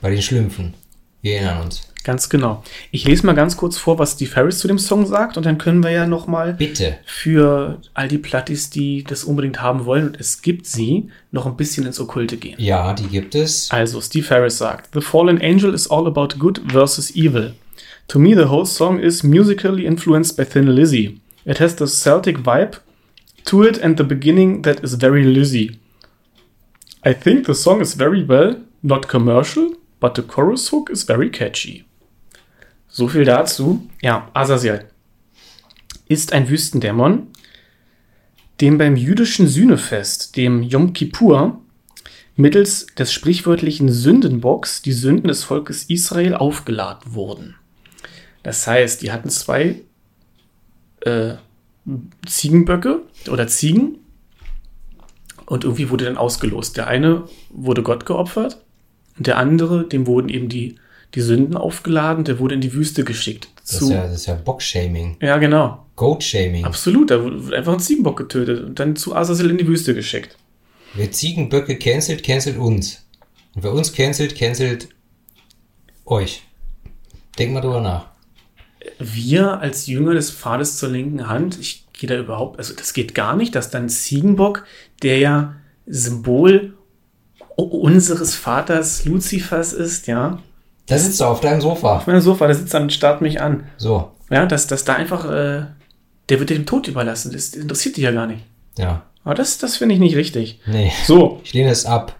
Bei den Schlümpfen. Wir erinnern uns.
Ganz genau. Ich lese mal ganz kurz vor, was Steve Harris zu dem Song sagt und dann können wir ja noch mal
Bitte.
für all die Plattis, die das unbedingt haben wollen, und es gibt sie, noch ein bisschen ins Okkulte gehen.
Ja, die gibt es.
Also, Steve Harris sagt, The Fallen Angel is all about good versus evil. To me, the whole song is musically influenced by Thin Lizzy. It has the Celtic vibe to it and the beginning that is very Lizzy. I think the song is very well, not commercial, but the chorus hook is very catchy. So viel dazu. Ja, Azazel ist ein Wüstendämon, dem beim jüdischen Sühnefest, dem Yom Kippur, mittels des sprichwörtlichen Sündenbocks die Sünden des Volkes Israel aufgeladen wurden. Das heißt, die hatten zwei äh, Ziegenböcke oder Ziegen und irgendwie wurde dann ausgelost. Der eine wurde Gott geopfert und der andere, dem wurden eben die, die Sünden aufgeladen, der wurde in die Wüste geschickt.
Das ist ja,
ja,
das ist ja Bock-Shaming.
genau.
Goat-Shaming.
Absolut, da wurde einfach ein Ziegenbock getötet und dann zu Azazel in die Wüste geschickt.
Wer Ziegenböcke cancelt, cancelt uns. Und wer uns cancelt, cancelt euch. Denk mal drüber nach.
Wir als Jünger des Pfades zur linken Hand, ich gehe da überhaupt, also das geht gar nicht, dass dann Ziegenbock, der ja Symbol unseres Vaters Luzifers ist, ja.
Da sitzt du auf deinem Sofa.
Auf meinem Sofa, der sitzt dann und starrt mich an.
So,
Ja, dass, dass da einfach, äh, der wird dem Tod überlassen, das interessiert dich ja gar nicht.
ja.
Aber das, das finde ich nicht richtig.
Nee.
So,
Ich lehne es ab.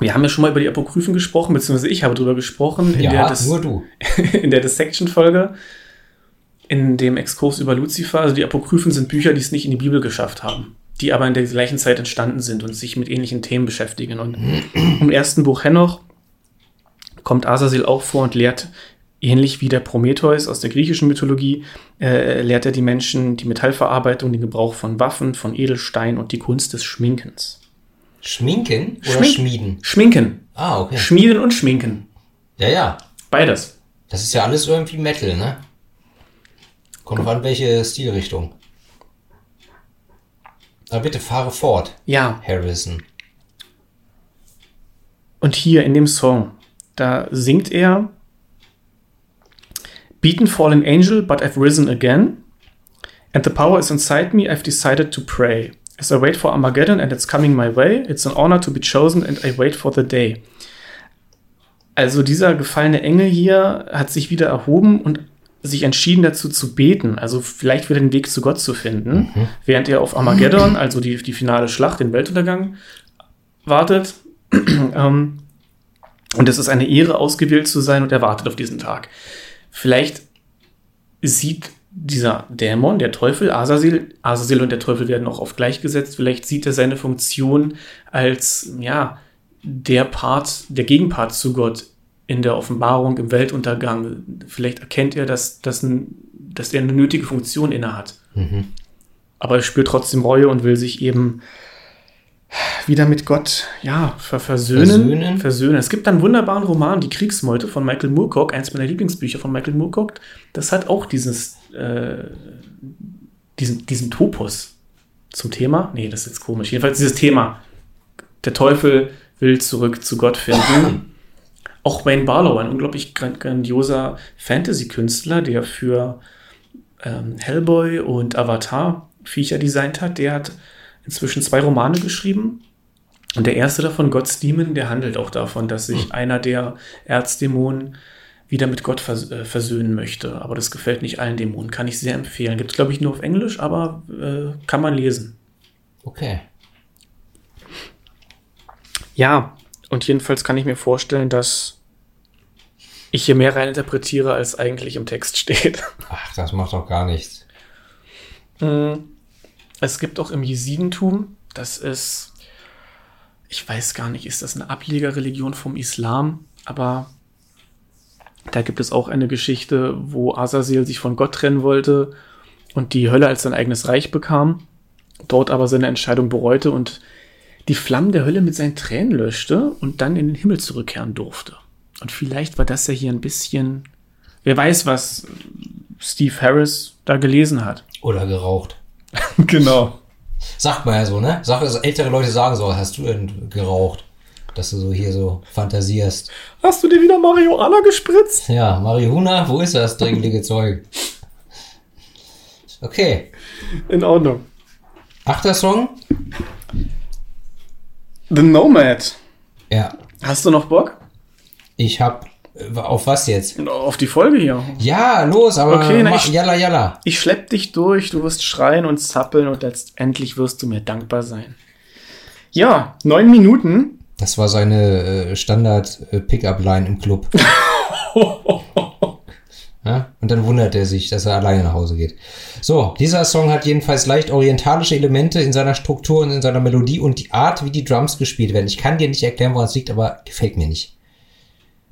wir haben ja schon mal über die Apokryphen gesprochen, beziehungsweise ich habe drüber gesprochen in der
ja,
Dis-
nur du.
in der Dissection-Folge, in dem Exkurs über Luzifer. Also die Apokryphen sind Bücher, die es nicht in die Bibel geschafft haben, die aber in der gleichen Zeit entstanden sind und sich mit ähnlichen Themen beschäftigen. Und im ersten Buch Henoch kommt Azazel auch vor und lehrt, ähnlich wie der Prometheus aus der griechischen Mythologie, äh, lehrt er die Menschen die Metallverarbeitung, den Gebrauch von Waffen, von Edelstein und die Kunst des Schminkens.
Schminken oder
Schmink-
schmieden?
Schminken.
Ah, okay.
Schmieden und Schminken.
Ja, ja.
Beides.
Das ist ja alles irgendwie Metal, ne? Kommt an, welche Stilrichtung. Aber bitte fahre fort,
Ja,
Harrison.
Und hier in dem Song, da singt er Beaten fallen angel, but I've risen again. And the power is inside me, I've decided to pray. As I wait for Armageddon and it's coming my way, it's an honor to be chosen and I wait for the day. Also dieser gefallene Engel hier hat sich wieder erhoben und sich entschieden dazu zu beten, also vielleicht wieder den Weg zu Gott zu finden, während er auf Armageddon, also die, die finale Schlacht, den Weltuntergang, wartet. ähm, und es ist eine Ehre, ausgewählt zu sein und er wartet auf diesen Tag. Vielleicht sieht dieser Dämon, der Teufel, Azazel, Azazel und der Teufel werden auch oft gleichgesetzt, vielleicht sieht er seine Funktion als, ja, der Part, der Gegenpart zu Gott in der Offenbarung, im Weltuntergang. Vielleicht erkennt er, dass, dass, ein, dass er eine nötige Funktion innehat.
Mhm.
Aber er spürt trotzdem Reue und will sich eben wieder mit Gott ja, ver versöhnen,
Versöhnen.
versöhnen. Es gibt einen wunderbaren Roman, Die Kriegsmeute von Michael Moorcock, eins meiner Lieblingsbücher von Michael Moorcock. Das hat auch dieses, äh, diesen, diesen Topos zum Thema. Nee, das ist jetzt komisch. Jedenfalls dieses Thema. Der Teufel will zurück zu Gott finden. Auch Wayne Barlow, ein unglaublich gran- grandioser Fantasy-Künstler, der für ähm, Hellboy und Avatar Viecher designt hat, der hat inzwischen zwei Romane geschrieben. Und der erste davon, God's Demon, der handelt auch davon, dass sich einer der Erzdämonen wieder mit Gott vers äh, versöhnen möchte. Aber das gefällt nicht allen Dämonen. Kann ich sehr empfehlen. Gibt es, glaube ich, nur auf Englisch, aber äh, kann man lesen.
Okay.
Ja, und jedenfalls kann ich mir vorstellen, dass ich hier mehr reininterpretiere, als eigentlich im Text steht.
Ach, das macht doch gar nichts.
Mm, Es gibt auch im Jesidentum, das ist, ich weiß gar nicht, ist das eine Ablegerreligion vom Islam, aber da gibt es auch eine Geschichte, wo Azazel sich von Gott trennen wollte und die Hölle als sein eigenes Reich bekam, dort aber seine Entscheidung bereute und die Flammen der Hölle mit seinen Tränen löschte und dann in den Himmel zurückkehren durfte. Und vielleicht war das ja hier ein bisschen, wer weiß, was Steve Harris da gelesen hat.
Oder geraucht.
genau.
Sagt man ja so, ne? Sag, also ältere Leute sagen so, hast du denn geraucht? Dass du so hier so fantasierst.
Hast du dir wieder Marihuana gespritzt?
Ja, Marihuana, wo ist das dreckelige Zeug? Okay.
In Ordnung.
Achter Song?
The Nomad.
Ja.
Hast du noch Bock?
Ich hab. äh, Auf was jetzt?
Auf die Folge hier.
Ja, los, aber
Okay, na,
mach,
ich-
jalla, jalla.
Ich schlepp dich durch, du wirst schreien und zappeln und letztendlich wirst du mir dankbar sein. Ja, neun Minuten.
Das war seine äh, Standard-Pickup-Line im Club. ja? Und dann wundert er sich, dass er alleine nach Hause geht. So, dieser Song hat jedenfalls leicht orientalische Elemente in seiner Struktur und in seiner Melodie und die Art, wie die Drums gespielt werden. Ich kann dir nicht erklären, woran es liegt, aber gefällt mir nicht.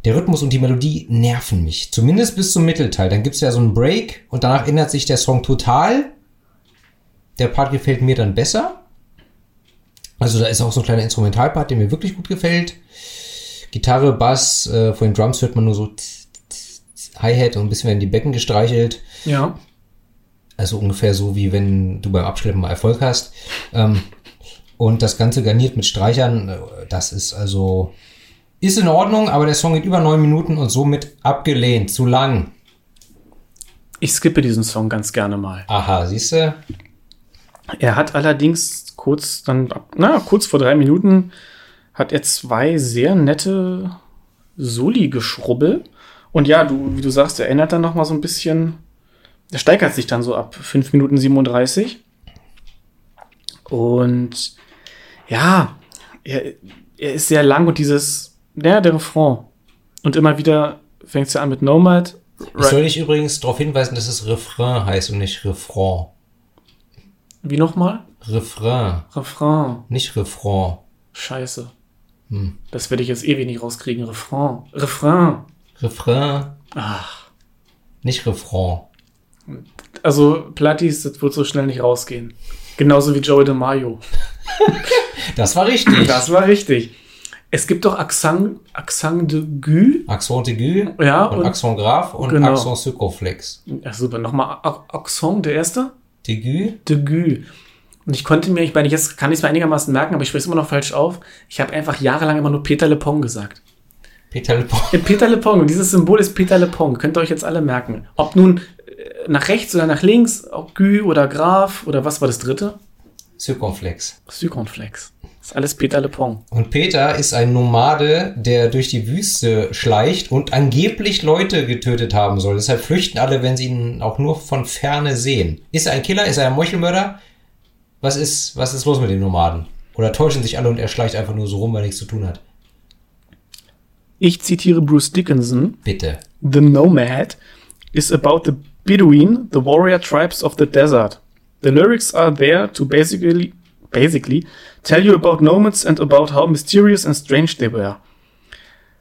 Der Rhythmus und die Melodie nerven mich. Zumindest bis zum Mittelteil. Dann gibt's ja so einen Break und danach ändert sich der Song total. Der Part gefällt mir dann besser. Also da ist auch so ein kleiner Instrumentalpart, der mir wirklich gut gefällt. Gitarre, Bass, äh, von den Drums hört man nur so tz, Hi-Hat und ein bisschen werden die Becken gestreichelt.
Ja.
Also ungefähr so, wie wenn du beim Abschleppen mal Erfolg hast. Ähm, und das Ganze garniert mit Streichern. Das ist also, ist in Ordnung, aber der Song geht über neun Minuten und somit abgelehnt. Zu lang.
Ich skippe diesen Song ganz gerne mal.
Aha, siehst du?
Er hat allerdings kurz dann, na, kurz vor drei Minuten hat er zwei sehr nette Soli-Geschrubbel. Und ja, du, wie du sagst, er erinnert dann noch mal so ein bisschen, er steigert sich dann so ab 5 Minuten 37. Und ja, er, er ist sehr lang und dieses, ja, der Refrain. Und immer wieder fängt es ja an mit Nomad.
Ich soll dich übrigens darauf hinweisen, dass es Refrain heißt und nicht Refrain.
Wie nochmal?
Refrain,
Refrain.
nicht Refrain.
Scheiße.
Hm.
Das werde ich jetzt ewig nicht rauskriegen. Refrain. Refrain.
Refrain,
Ach.
nicht Refrain.
Also, Plattis, das wird so schnell nicht rausgehen. Genauso wie Joey DeMaio.
Das war richtig.
Das war richtig. Es gibt doch Accent, Accent de Gu.
Accent aigu
Ja,
und,
und,
Accent grave und
Genau.
Accent circonflex.
ja, super. Nochmal A- Accent, der erste?
Aigu?
De Gu. Und ich konnte mir, ich meine, jetzt kann ich es mir einigermaßen merken, aber ich spreche es immer noch falsch auf. Ich habe einfach jahrelang immer nur Peter Le Pong gesagt.
Peter Le Pont.
Ja, Peter Le Pong. Und dieses Symbol ist Peter Le Pong. Könnt ihr euch jetzt alle merken. Ob nun äh, nach rechts oder nach links, ob Gü oder Graf oder was war das dritte?
Circonflex.
Circonflex. ist alles Peter Le Pong.
Und Peter ist ein Nomade, der durch die Wüste schleicht und angeblich Leute getötet haben soll. Deshalb flüchten alle, wenn sie ihn auch nur von ferne sehen. Ist er ein Killer? Ist er ein Meuchelmörder? Was ist, was ist los mit dem Nomaden? Oder täuschen sich alle und er schleicht einfach nur so rum, weil er nichts zu tun hat?
Ich zitiere Bruce Dickinson.
Bitte.
The Nomad is about the Bedouin, the warrior tribes of the desert. The lyrics are there to basically, basically tell you about nomads and about how mysterious and strange they were.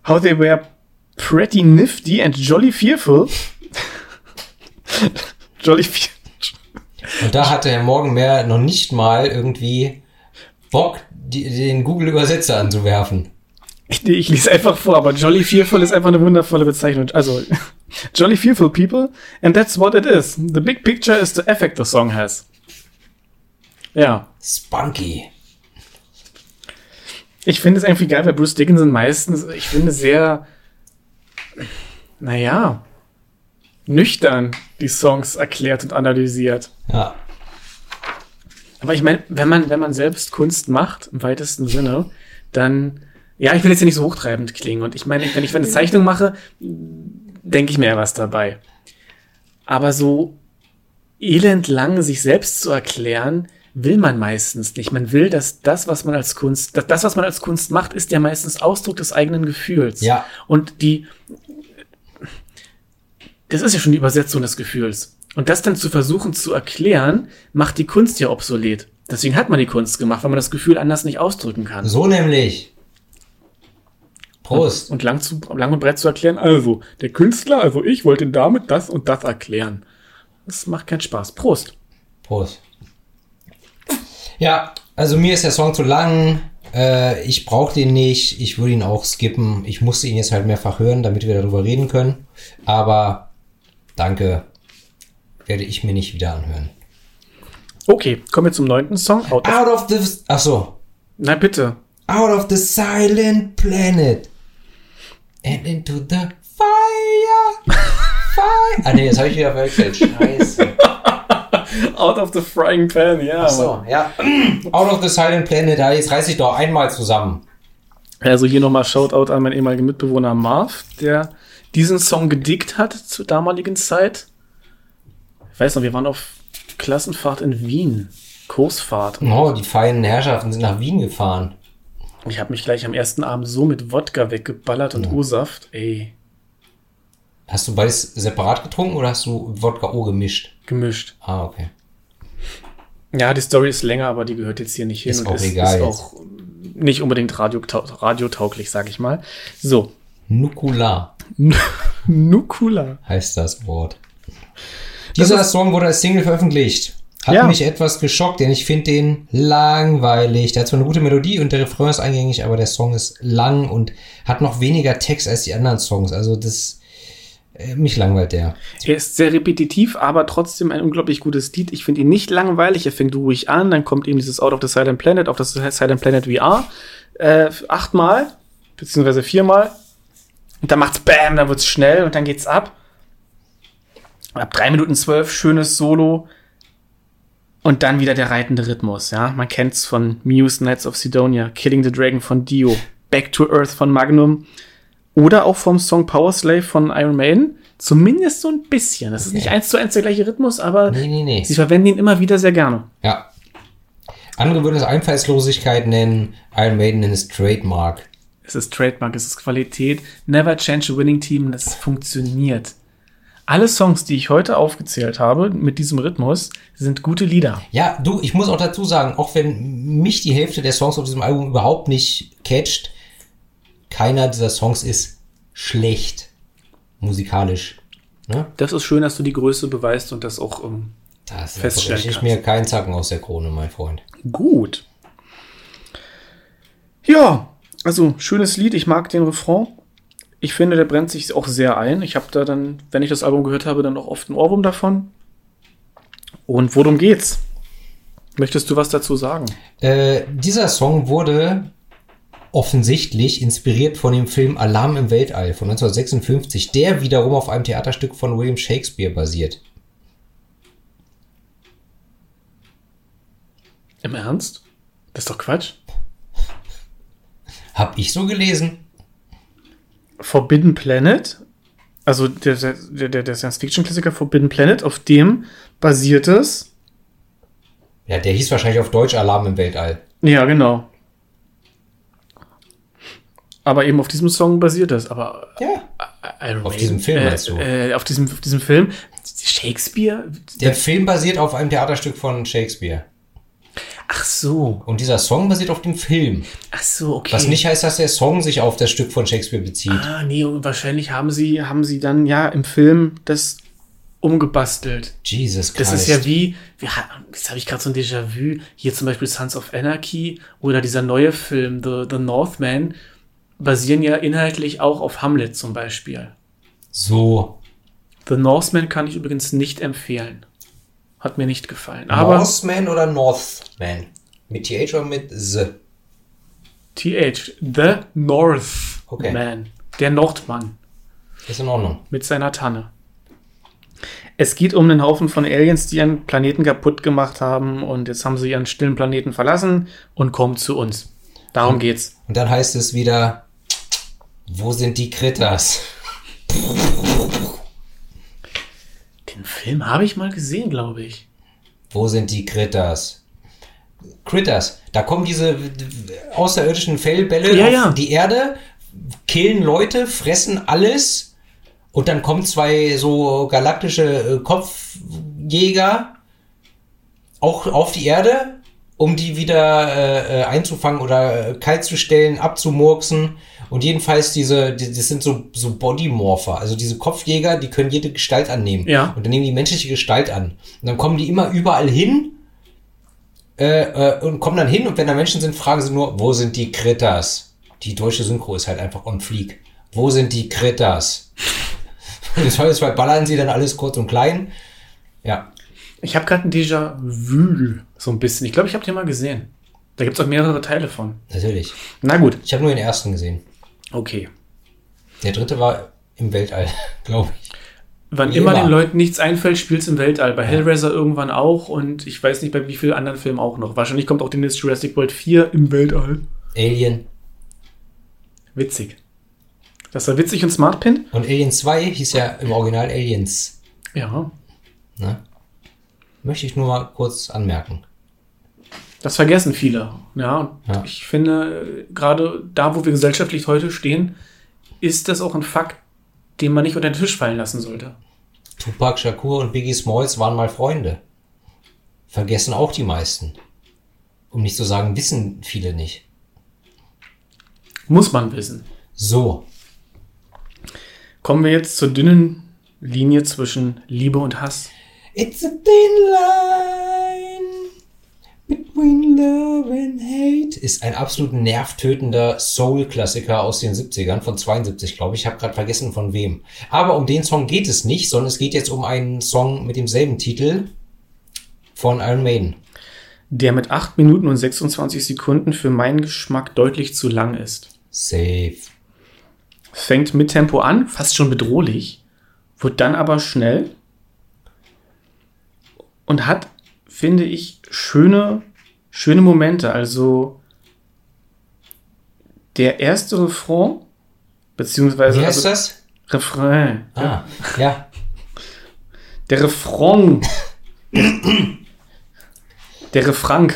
How they were pretty nifty and jolly fearful. jolly fearful.
Und da hatte Herr Morgenmeer noch nicht mal irgendwie Bock, die, den Google-Übersetzer anzuwerfen.
Ich, nee, ich lese einfach vor, aber Jolly Fearful ist einfach eine wundervolle Bezeichnung. Also, Jolly Fearful People, and that's what it is. The big picture is the effect the song has. Ja.
Spunky.
Ich finde es irgendwie geil, weil Bruce Dickinson meistens, ich finde, sehr, naja, nüchtern die Songs erklärt und analysiert.
Ja.
Aber ich meine, wenn man, wenn man selbst Kunst macht, im weitesten Sinne, dann, ja, ich will jetzt ja nicht so hochtreibend klingen. Und ich meine, wenn ich eine Zeichnung mache, denke ich mir ja was dabei. Aber so elend lang sich selbst zu erklären, will man meistens nicht. Man will, dass das, was man als Kunst, das, was man als Kunst macht, ist ja meistens Ausdruck des eigenen Gefühls.
Ja.
Und die, das ist ja schon die Übersetzung des Gefühls. Und das dann zu versuchen zu erklären, macht die Kunst ja obsolet. Deswegen hat man die Kunst gemacht, weil man das Gefühl anders nicht ausdrücken kann.
So nämlich. Prost.
Und lang, zu, lang und breit zu erklären, also, der Künstler, also ich, wollte damit das und das erklären. Das macht keinen Spaß. Prost.
Prost. Ja, also mir ist der Song zu lang. Äh, ich brauche den nicht. Ich würde ihn auch skippen. Ich musste ihn jetzt halt mehrfach hören, damit wir darüber reden können. Aber danke. Werde ich mir nicht wieder anhören.
Okay, kommen wir zum neunten Song.
Out of, Out of the. Ach so.
Nein, bitte.
Out of the silent planet. And into the fire. fire. Ah, nee, das habe ich wieder verwechselt. Scheiße.
Out of the frying pan, ja.
Ach so, ja. Out of the silent planet. Ja, jetzt reiß ich doch einmal zusammen.
Also hier nochmal Shoutout an meinen ehemaligen Mitbewohner Marv, der diesen Song gedickt hat zur damaligen Zeit. Ich weiß noch, wir waren auf Klassenfahrt in Wien. Kursfahrt.
Oh, die feinen Herrschaften sind nach Wien gefahren.
Ich habe mich gleich am ersten Abend so mit Wodka weggeballert und O-Saft. Ey.
Hast du beides separat getrunken oder hast du Wodka O gemischt?
Gemischt.
Ah, okay.
Ja, die Story ist länger, aber die gehört jetzt hier nicht hin
Ist
und
auch
ist,
egal
ist auch nicht unbedingt radiotau radiotauglich, sag ich mal. So.
Nukular
Nukula.
heißt das Wort. Dieser
ist-
Song wurde als Single veröffentlicht. Hat
Ja.
mich etwas geschockt, denn ich finde den langweilig. Der hat zwar eine gute Melodie und der Refrain ist eingängig, aber der Song ist lang und hat noch weniger Text als die anderen Songs. Also das äh, mich langweilt der.
Er ist sehr repetitiv, aber trotzdem ein unglaublich gutes Lied. Ich finde ihn nicht langweilig. Er fängt ruhig an, dann kommt eben dieses Out of the Silent Planet auf das Silent Planet VR. Äh, achtmal, beziehungsweise viermal. Und dann macht's Bam, dann wird's schnell und dann geht's ab. Ab drei Minuten zwölf, schönes Solo. Und dann wieder der reitende Rhythmus, ja. Man kennt's von Muse Knights of Sidonia, Killing the Dragon von Dio, Back to Earth von Magnum oder auch vom Song Power Slave von Iron Maiden. Zumindest so ein bisschen. Das ist nicht eins zu eins der gleiche Rhythmus, aber
Nee, nee, nee.
sie verwenden ihn immer wieder sehr gerne.
Ja. Andere würden es Einfallslosigkeit nennen, Iron Maiden nennt es Trademark.
Es ist Trademark, es ist Qualität. Never change a winning team, das funktioniert. Alle Songs, die ich heute aufgezählt habe, mit diesem Rhythmus, sind gute Lieder.
Ja, du, ich muss auch dazu sagen, auch wenn mich die Hälfte der Songs auf diesem Album überhaupt nicht catcht, keiner dieser Songs ist schlecht musikalisch. Ne?
Das ist schön, dass du die Größe beweist und das auch ähm,
Das
Feststellen
breche ich
kannst.
mir keinen Zacken aus der Krone, mein Freund.
gut. Ja, also schönes Lied, ich mag den Refrain. Ich finde, der brennt sich auch sehr ein. Ich habe da dann, wenn ich das Album gehört habe, dann auch oft ein Ohrwurm davon. Und worum geht's? Möchtest du was dazu sagen?
Äh, dieser Song wurde offensichtlich inspiriert von dem Film Alarm im Weltall von 1956, der wiederum auf einem Theaterstück von William Shakespeare basiert.
Im Ernst? Das ist doch Quatsch.
Hab ich so gelesen.
Forbidden Planet, also der, der, der, der Science-Fiction-Klassiker Forbidden Planet, auf dem basiert es.
Ja, der hieß wahrscheinlich auf Deutsch Alarm im Weltall.
Ja, genau. Aber eben auf diesem Song basiert es. Aber
Ja.
Iron
Auf
Maiden,
diesem Film,
äh,
meinst du?
Äh, auf, diesem, auf diesem Film. Shakespeare?
Der Film basiert auf einem Theaterstück von Shakespeare.
Ach so.
Und dieser Song basiert auf dem Film.
Ach so, okay.
Was nicht heißt, dass der Song sich auf das Stück von Shakespeare bezieht.
Ah, nee, wahrscheinlich haben sie, haben sie dann ja im Film das umgebastelt.
Jesus
Das
Christ.
ist ja wie, wie jetzt habe ich gerade so ein Déjà-vu, hier zum Beispiel Sons of Anarchy oder dieser neue Film The, The Northman basieren ja inhaltlich auch auf Hamlet zum Beispiel.
so.
The Northman kann ich übrigens nicht empfehlen. Hat mir nicht gefallen. Aber
Northman oder Northman? Mit TH oder mit Z?
TH, The Northman,
Okay.
der Nordmann
Ist in Ordnung.
mit seiner Tanne. Es geht um einen Haufen von Aliens, die ihren Planeten kaputt gemacht haben und jetzt haben sie ihren stillen Planeten verlassen und kommen zu uns. Darum geht's.
Und dann heißt es wieder, wo sind die Kritters?
Film habe ich mal gesehen, glaube ich.
Wo sind die Critters? Critters. Da kommen diese außerirdischen Fellbälle
Ja,
auf
ja.
die Erde, killen Leute, fressen alles und dann kommen zwei so galaktische äh, Kopfjäger auch auf die Erde, um die wieder äh, äh, einzufangen oder äh, kalt zu stellen, abzumurksen. Und jedenfalls diese, die, das sind so, so Bodymorpher, also diese Kopfjäger, die können jede Gestalt annehmen.
Ja.
Und dann nehmen die menschliche Gestalt an. Und dann kommen die immer überall hin äh, äh, und kommen dann hin und wenn da Menschen sind, fragen sie nur, wo sind die Kritters? Die deutsche Synchro ist halt einfach on fleek. Wo sind die Kritters? Und im Zweifelsfall ballern sie dann alles kurz und klein. Ja.
Ich habe gerade ein Déjà-vu, so ein bisschen. Ich glaube, ich habe den mal gesehen. Da gibt es auch mehrere Teile von.
Natürlich.
Na gut,
Ich habe nur den ersten gesehen.
Okay.
Der dritte war im Weltall, glaube ich.
Wann immer,
immer.
den Leuten nichts einfällt, spielt's im Weltall. Bei Hellraiser irgendwann auch und ich weiß nicht, bei wie vielen anderen Filmen auch noch. Wahrscheinlich kommt auch demnächst Jurassic World 4 im Weltall.
Alien.
Witzig. Das war witzig und smart pin?
Und Alien 2 hieß ja im Original Aliens.
Ja.
Ne? Möchte ich nur mal kurz anmerken.
Das vergessen viele. Ja,
Ja.
ich finde, gerade da, wo wir gesellschaftlich heute stehen, ist das auch ein Fakt, den man nicht unter den Tisch fallen lassen sollte.
Tupac Shakur und Biggie Smalls waren mal Freunde. Vergessen auch die meisten. Um nicht zu sagen, wissen viele nicht.
Muss man wissen.
So,
Kommen wir jetzt zur dünnen Linie zwischen Liebe und Hass.
It's a thin line between love and hate. Ist ein absolut nervtötender Soul-Klassiker aus den 70ern, von 72, glaube ich. Ich habe gerade vergessen von wem. Aber um den Song geht es nicht, sondern es geht jetzt um einen Song mit demselben Titel von Iron Maiden.
Der mit 8 Minuten und 26 Sekunden für meinen Geschmack deutlich zu lang ist.
Safe.
Fängt mit Tempo an, fast schon bedrohlich, wird dann aber schnell und hat, finde ich, schöne, schöne Momente. Also der erste Refrain, beziehungsweise
Wie heißt
also,
das?
Refrain.
Ah, ja.
Der Refrain. der Refrain.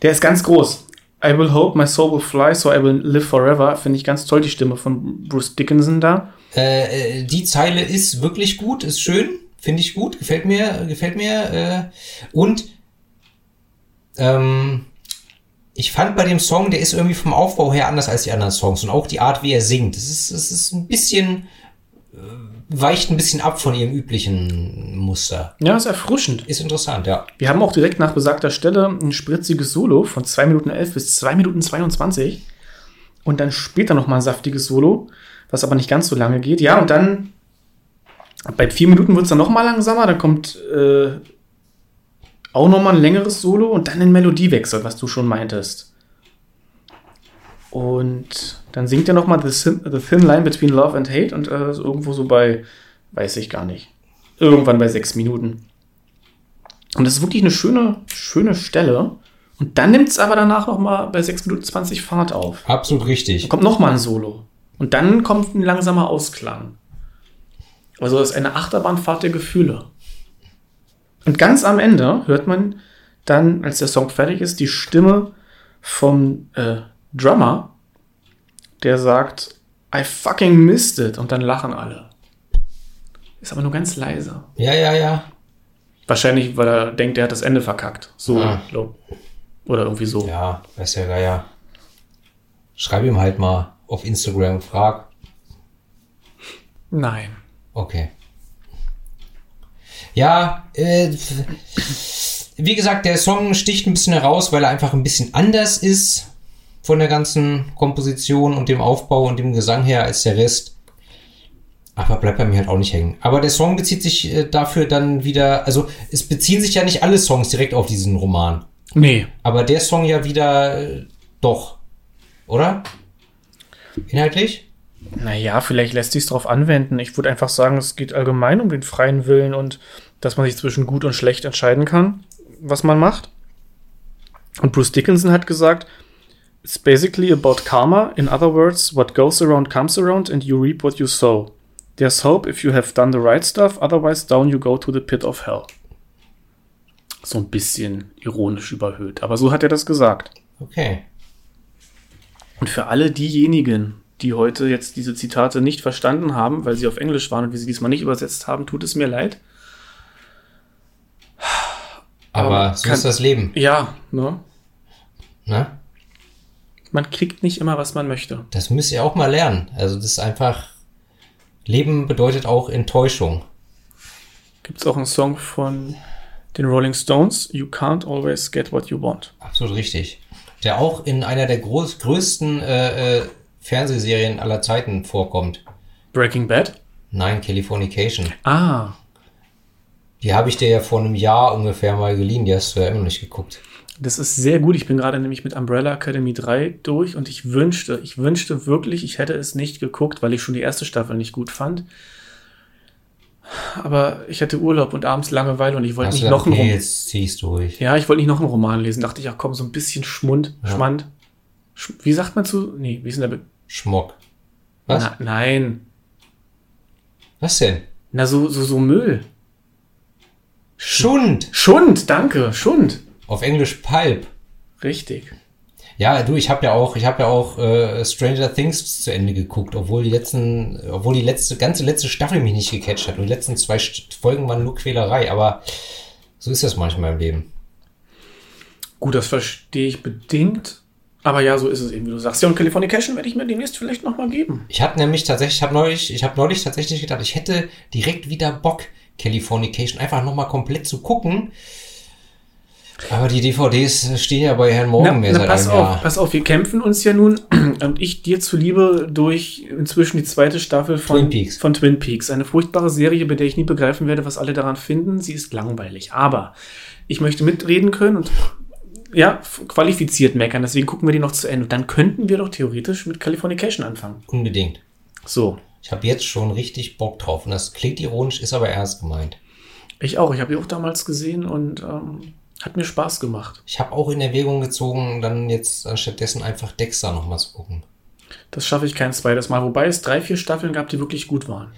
Der ist ganz groß. I will hope my soul will fly, so I will live forever. Finde ich ganz toll, die Stimme von Bruce Dickinson da.
Äh, äh, die Zeile ist wirklich gut, ist schön, finde ich gut, gefällt mir, gefällt mir. Äh, und ähm, ich fand bei dem Song, der ist irgendwie vom Aufbau her anders als die anderen Songs und auch die Art, wie er singt. Es ist, es ist ein bisschen, äh, weicht ein bisschen ab von ihrem üblichen Muster.
Ja, ist erfrischend.
Ist interessant, ja.
Wir haben auch direkt nach besagter Stelle ein spritziges Solo von 2 Minuten 11 bis 2 Minuten 22. Und dann später nochmal ein saftiges Solo, was aber nicht ganz so lange geht. Ja, und dann bei 4 Minuten wird es dann nochmal langsamer. Dann kommt äh, auch nochmal ein längeres Solo und dann ein Melodiewechsel, was du schon meintest. Und dann singt er nochmal the, Thin- the Thin Line Between Love and Hate und äh, irgendwo so bei, weiß ich gar nicht, irgendwann bei 6 Minuten. Und das ist wirklich eine schöne, schöne Stelle. Und dann nimmt es aber danach noch mal bei 6 Minuten 20 Fahrt auf.
Absolut richtig.
Dann kommt noch mal ein Solo. Und dann kommt ein langsamer Ausklang. Also das ist eine Achterbahnfahrt der Gefühle. Und ganz am Ende hört man dann, als der Song fertig ist, die Stimme vom äh, Drummer, der sagt, I fucking missed it. Und dann lachen alle. Ist aber nur ganz leise.
Ja, ja, ja.
Wahrscheinlich, weil er denkt, er hat das Ende verkackt. So.
Ah.
Oder irgendwie so.
Ja, weiß der Geier. Schreib ihm halt mal auf Instagram, frag.
Nein.
Okay. Ja, äh, wie gesagt, der Song sticht ein bisschen heraus, weil er einfach ein bisschen anders ist von der ganzen Komposition und dem Aufbau und dem Gesang her als der Rest. Aber bleibt bei mir halt auch nicht hängen. Aber der Song bezieht sich äh, dafür dann wieder, also es beziehen sich ja nicht alle Songs direkt auf diesen Roman.
Nee.
Aber der Song ja wieder äh, doch. Oder? Inhaltlich?
Naja, vielleicht lässt sich es darauf anwenden. Ich würde einfach sagen, es geht allgemein um den freien Willen und dass man sich zwischen gut und schlecht entscheiden kann, was man macht. Und Bruce Dickinson hat gesagt, It's basically about karma. In other words, what goes around comes around and you reap what you sow. There's hope if you have done the right stuff, otherwise down you go to the pit of hell. So ein bisschen ironisch überhöht. Aber so hat er das gesagt.
Okay.
Und für alle diejenigen, die heute jetzt diese Zitate nicht verstanden haben, weil sie auf Englisch waren und wir sie diesmal nicht übersetzt haben, tut es mir leid.
Aber,
Aber
so
kann-
ist das Leben.
Ja, ne?
Ne?
Man kriegt nicht immer, was man möchte.
Das müsst ihr auch mal lernen. Also das ist einfach. Leben bedeutet auch Enttäuschung.
Gibt es auch einen Song von den Rolling Stones, You can't always get what you want.
Absolut richtig. Der auch in einer der groß, größten äh, äh, Fernsehserien aller Zeiten vorkommt.
Breaking Bad?
Nein, Californication.
Ah,
Die habe ich dir ja vor einem Jahr ungefähr mal geliehen. Die hast du ja immer noch nicht geguckt.
das ist sehr gut. Ich bin gerade nämlich mit Umbrella Academy 3 durch und ich wünschte, ich wünschte wirklich, ich hätte es nicht geguckt, weil ich schon die erste Staffel nicht gut fand. Aber ich hatte Urlaub und abends Langeweile und ich wollte nicht noch einen
okay,
Roman.
jetzt ziehst du durch.
Ja, ich wollte nicht noch einen Roman lesen. Dachte ich, ach komm, so ein bisschen Schmund,
Ja.
Schmand. Sch wie sagt man zu? Nee, wie ist denn der Be
Schmock. Was?
Na, nein.
Was denn?
Na, so, so, so Müll.
Schund.
Schund, danke, Schund.
Auf Englisch Pulp.
Richtig.
Ja, du, ich habe ja auch, ich habe ja auch äh, Stranger Things zu Ende geguckt, obwohl die letzten, obwohl die letzte, ganze letzte Staffel mich nicht gecatcht hat. Und die letzten zwei Folgen waren nur Quälerei, aber so ist das manchmal im Leben.
Gut, das verstehe ich bedingt. Aber ja, so ist es eben, wie du sagst. Ja, und Californication werde ich mir demnächst vielleicht nochmal geben.
Ich hatte nämlich tatsächlich, ich habe neulich, ich habe neulich tatsächlich gedacht, ich hätte direkt wieder Bock, Californication einfach nochmal komplett zu gucken. Aber die DVDs stehen ja bei Herrn Morgen mehr seit
pass
einem
auf,
Jahr.
pass auf, wir kämpfen uns ja nun und ich dir zuliebe durch inzwischen die zweite Staffel von
Twin Peaks.
von Twin Peaks. Eine furchtbare Serie, bei der ich nie begreifen werde, was alle daran finden. Sie ist langweilig. Aber ich möchte mitreden können und ja, qualifiziert meckern. Deswegen gucken wir die noch zu Ende. Dann könnten wir doch theoretisch mit Californication anfangen.
Unbedingt.
So.
Ich habe jetzt schon richtig Bock drauf. Und das klingt ironisch, ist aber ernst gemeint.
Ich auch. Ich habe die auch damals gesehen und ähm, hat mir Spaß gemacht.
Ich habe auch in Erwägung gezogen, dann jetzt anstattdessen einfach Dexter nochmal zu gucken.
Das schaffe ich kein zweites Mal. Wobei es drei, vier Staffeln gab, die wirklich gut waren.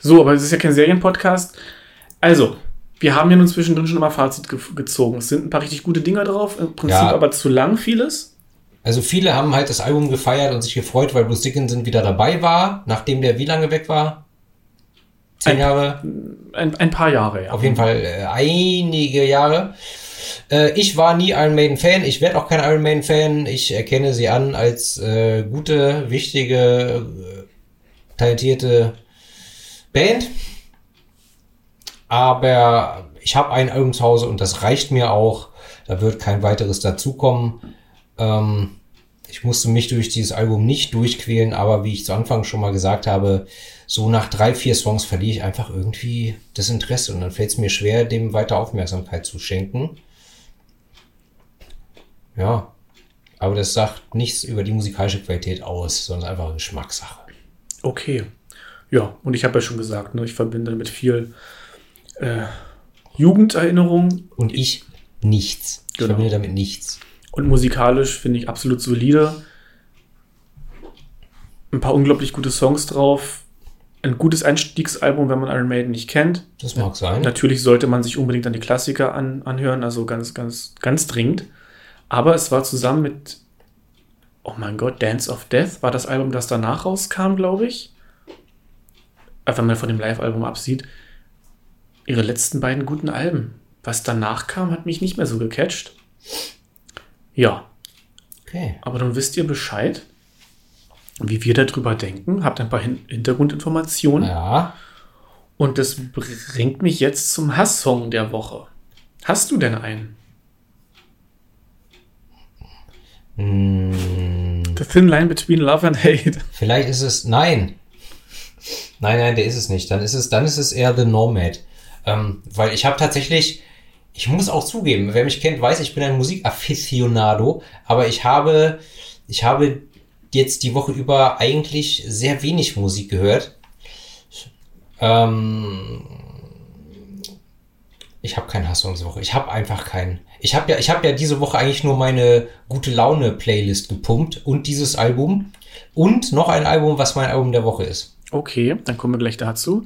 So, aber es ist ja kein Serienpodcast. Also, wir haben ja nun zwischendrin schon mal Fazit ge gezogen. Es sind ein paar richtig gute Dinger drauf, im Prinzip
Ja.
aber zu lang vieles.
Also viele haben halt das Album gefeiert und sich gefreut, weil Bruce Dickinson wieder dabei war, nachdem der wie lange weg war? Zehn
Ein-
Jahre?
Ein, ein paar Jahre, ja.
Auf jeden Fall äh, einige Jahre. Äh, ich war nie Iron Maiden Fan. Ich werde auch kein Iron Maiden Fan. Ich erkenne sie an als äh, gute, wichtige, äh, talentierte Band. Aber ich habe ein Album zu Hause und das reicht mir auch. Da wird kein weiteres dazukommen. Ähm, ich musste mich durch dieses Album nicht durchquälen, aber wie ich zu Anfang schon mal gesagt habe, so nach drei, vier Songs verliere ich einfach irgendwie das Interesse und dann fällt es mir schwer, dem weiter Aufmerksamkeit zu schenken. Ja, aber das sagt nichts über die musikalische Qualität aus, sondern einfach Geschmackssache.
Okay. Ja, und ich habe ja schon gesagt, ne, ich verbinde mit viel äh, Jugenderinnerung.
Und ich, nichts. Ich
Genau.
verbinde damit nichts.
Und musikalisch finde ich absolut solide. Ein paar unglaublich gute Songs drauf. Ein gutes Einstiegsalbum, wenn man Iron Maiden nicht kennt.
Das mag sein.
Natürlich sollte man sich unbedingt dann die Klassiker an, anhören, also ganz, ganz, ganz dringend. Aber es war zusammen mit, oh mein Gott, Dance of Death war das Album, das danach rauskam, glaube ich. Wenn man von dem Live-Album absieht. Ihre letzten beiden guten Alben. Was danach kam, hat mich nicht mehr so gecatcht. Ja,
Okay.
aber dann wisst ihr Bescheid, wie wir darüber denken. Habt ein paar Hin Hintergrundinformationen.
Ja.
Und das bringt mich jetzt zum Hasssong der Woche. Hast du denn einen?
Hm,
The Thin Line Between Love and Hate.
vielleicht ist es. Nein. Nein, nein, der ist es nicht. Dann ist es, dann ist es eher The Nomad. Ähm, weil ich habe tatsächlich, ich muss auch zugeben, wer mich kennt, weiß, ich bin ein Musikafficionado, aber ich habe, ich habe jetzt die Woche über eigentlich sehr wenig Musik gehört. Ähm, ich habe keinen Hasssong diese Woche. Ich habe einfach keinen. Ich habe ja, ich habe ja diese Woche eigentlich nur meine gute Laune Playlist gepumpt und dieses Album und noch ein Album, was mein Album der Woche ist.
Okay, dann kommen wir gleich dazu.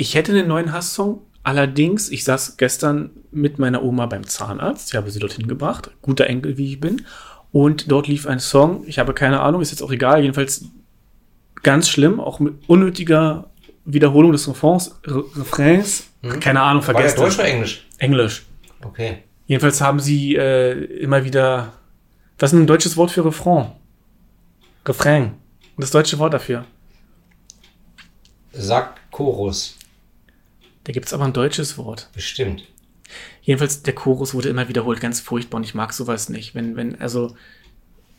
Ich hätte einen neuen Hasssong. Allerdings, ich saß gestern mit meiner Oma beim Zahnarzt. Ich habe sie dorthin gebracht. Guter Enkel, wie ich bin. Und dort lief ein Song. Ich habe keine Ahnung, ist jetzt auch egal. Jedenfalls ganz schlimm. Auch mit unnötiger Wiederholung des Refrains. Re Refrains. Keine Ahnung,
War
vergessen.
Deutsch oder Englisch?
Englisch.
Okay.
Jedenfalls haben sie äh, immer wieder. Was ist ein deutsches Wort für Refrain? Refrain. Das deutsche Wort dafür.
Sag Chorus.
Da gibt es aber ein deutsches Wort.
Bestimmt.
Jedenfalls, der Chorus wurde immer wiederholt, ganz furchtbar und ich mag sowas nicht. Wenn, wenn, also.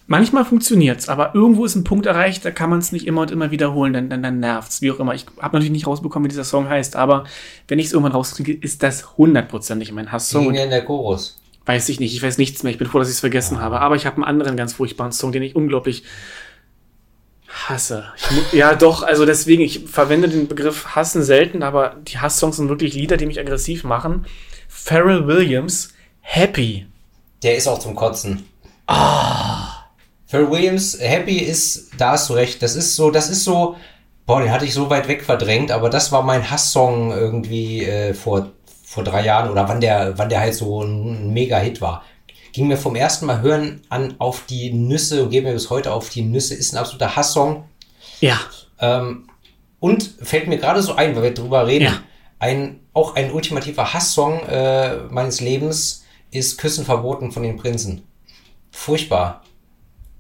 Manchmal funktioniert's, aber irgendwo ist ein Punkt erreicht, da kann man es nicht immer und immer wiederholen, dann, dann, dann nervt's, wie auch immer. Ich habe natürlich nicht rausbekommen, wie dieser Song heißt, aber wenn ich es irgendwann rauskriege, ist das hundertprozentig mein
Wie
Hasssong. Und
denn der Chorus?
Weiß ich nicht, ich weiß nichts mehr. Ich bin froh, dass ich es vergessen habe. Aber ich habe einen anderen ganz furchtbaren Song, den ich unglaublich hasse. Ich, ja, doch, also deswegen, ich verwende den Begriff hassen selten, aber die Hasssongs sind wirklich Lieder, die mich aggressiv machen. Pharrell Williams, Happy.
Der ist auch zum Kotzen. Ah. Pharrell Williams, Happy ist, da hast du recht, das ist so, das ist so, boah, den hatte ich so weit weg verdrängt, aber das war mein Hasssong irgendwie äh, vor, vor drei Jahren oder wann der, wann der halt so ein Mega-Hit war. Ging mir vom ersten Mal hören an auf die Nüsse und geht mir bis heute auf die Nüsse, ist ein absoluter Hasssong.
Ja,
Ähm, und fällt mir gerade so ein, weil wir drüber reden,
Ja.
ein, auch ein ultimativer Hasssong äh, meines Lebens ist Küssen verboten von den Prinzen. Furchtbar.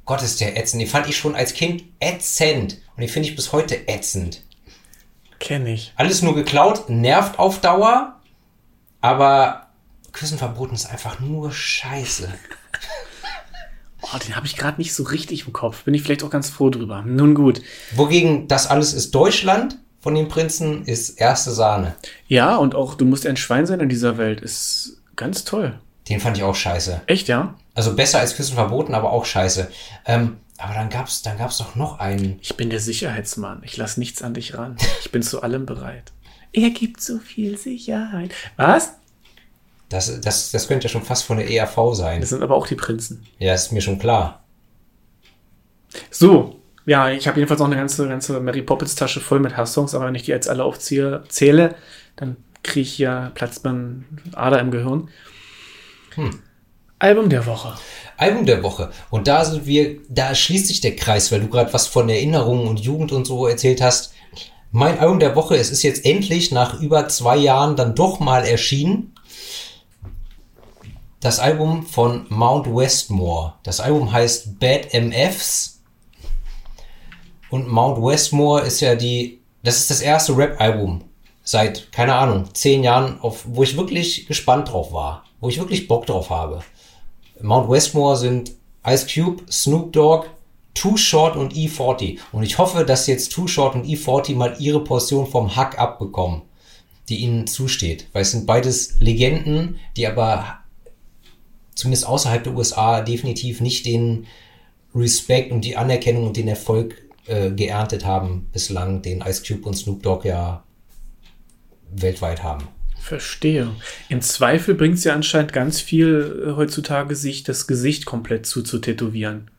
Gott ist der ätzend. Den fand ich schon als Kind ätzend. Und den finde ich bis heute ätzend.
kenne ich.
Alles nur geklaut, nervt auf Dauer, aber Küssen verboten ist einfach nur scheiße.
Oh, den habe ich gerade nicht so richtig im Kopf. Bin ich vielleicht auch ganz froh drüber. Nun gut.
Wogegen das alles ist Deutschland von den Prinzen ist erste Sahne.
Ja, und auch Du musst ein Schwein sein in dieser Welt ist ganz toll.
Den fand ich auch scheiße.
Echt, ja?
Also besser als Küssen verboten, aber auch scheiße. Ähm, aber dann gab's, dann gab's doch noch einen.
Ich bin der Sicherheitsmann. Ich lasse nichts an dich ran. Ich bin zu allem bereit. Er gibt so viel Sicherheit. Was?
Das, das, das könnte ja schon fast von der ERV sein.
Das sind aber auch die Prinzen.
Ja, ist mir schon klar.
So, ja, ich habe jedenfalls noch eine ganze, ganze Mary Poppins Tasche voll mit Hasssongs, aber wenn ich die jetzt alle aufziehe, zähle, dann kriege ich ja Platz beim Ader im Gehirn. Album der Woche.
Album der Woche. Und da sind wir, da schließt sich der Kreis, weil du gerade was von Erinnerungen und Jugend und so erzählt hast. Mein Album der Woche, es ist jetzt endlich nach über zwei Jahren dann doch mal erschienen. Das Album von Mount Westmore. Das Album heißt Bad MFs. Und Mount Westmore ist ja die, das ist das erste Rap-Album seit, keine Ahnung, zehn Jahren, auf, wo ich wirklich gespannt drauf war. Wo ich wirklich Bock drauf habe. Mount Westmore sind Ice Cube, Snoop Dogg, Too Short und E40. Und ich hoffe, dass jetzt Too Short und E40 mal ihre Portion vom Hack abbekommen, die ihnen zusteht. Weil es sind beides Legenden, die aber zumindest außerhalb der USA definitiv nicht den Respekt und die Anerkennung und den Erfolg äh, geerntet haben bislang, den Ice Cube und Snoop Dogg ja weltweit haben.
Verstehe. Im Zweifel bringt es ja anscheinend ganz viel äh, heutzutage, sich das Gesicht komplett zuzutätowieren.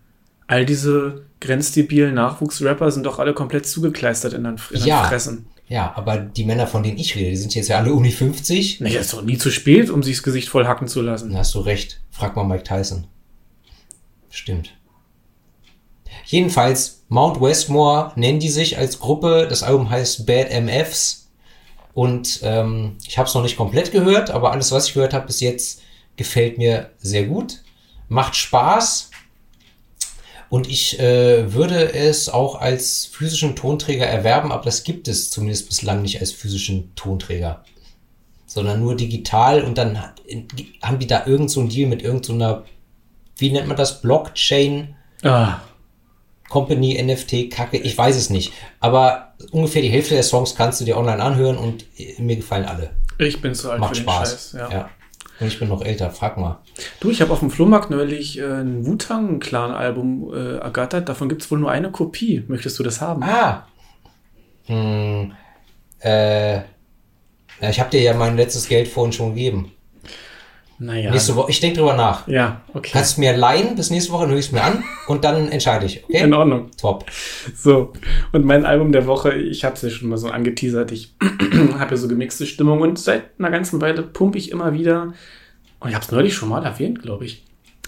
All diese grenzdebilen Nachwuchsrapper sind doch alle komplett zugekleistert in den, in den
Ja.
Fressen.
Ja, aber die Männer, von denen ich rede, die sind jetzt ja alle Uni 50.
Naja, ist doch nie zu spät, um sich das Gesicht voll hacken zu lassen.
Dann hast du recht. Frag mal Mike Tyson. Stimmt. Jedenfalls, Mount Westmore nennen die sich als Gruppe. Das Album heißt Bad MFs. Und ähm, ich habe es noch nicht komplett gehört, aber alles, was ich gehört habe bis jetzt, gefällt mir sehr gut. Macht Spaß. Und ich äh, würde es auch als physischen Tonträger erwerben, aber das gibt es zumindest bislang nicht als physischen Tonträger sondern nur digital und dann haben die da irgend so einen Deal mit irgendeiner, wie nennt man das, Blockchain
Ah,
Company, NFT, Kacke, ich weiß es nicht. Aber ungefähr die Hälfte der Songs kannst du dir online anhören und äh, mir gefallen alle.
ich bin zu alt
Macht
für den
Spaß.
Scheiß. Ja.
ja. Ich bin noch älter, frag mal.
Du, ich habe auf dem Flohmarkt neulich äh, ein Wu-Tang-Clan-Album äh, ergattert. Davon gibt es wohl nur eine Kopie. Möchtest du das haben?
Ah. Hm, äh, ich habe dir ja mein letztes Geld vorhin schon gegeben.
Naja.
Nächste Woche, ich denke drüber nach.
Ja, okay.
Kannst du mir leihen bis nächste Woche, dann höre ich es mir an und dann entscheide ich. Okay?
In Ordnung.
Top.
So, und mein Album der Woche, ich habe es ja schon mal so angeteasert, ich habe ja so gemixte Stimmung und seit einer ganzen Weile pumpe ich immer wieder, und ich habe es neulich schon mal erwähnt, glaube ich,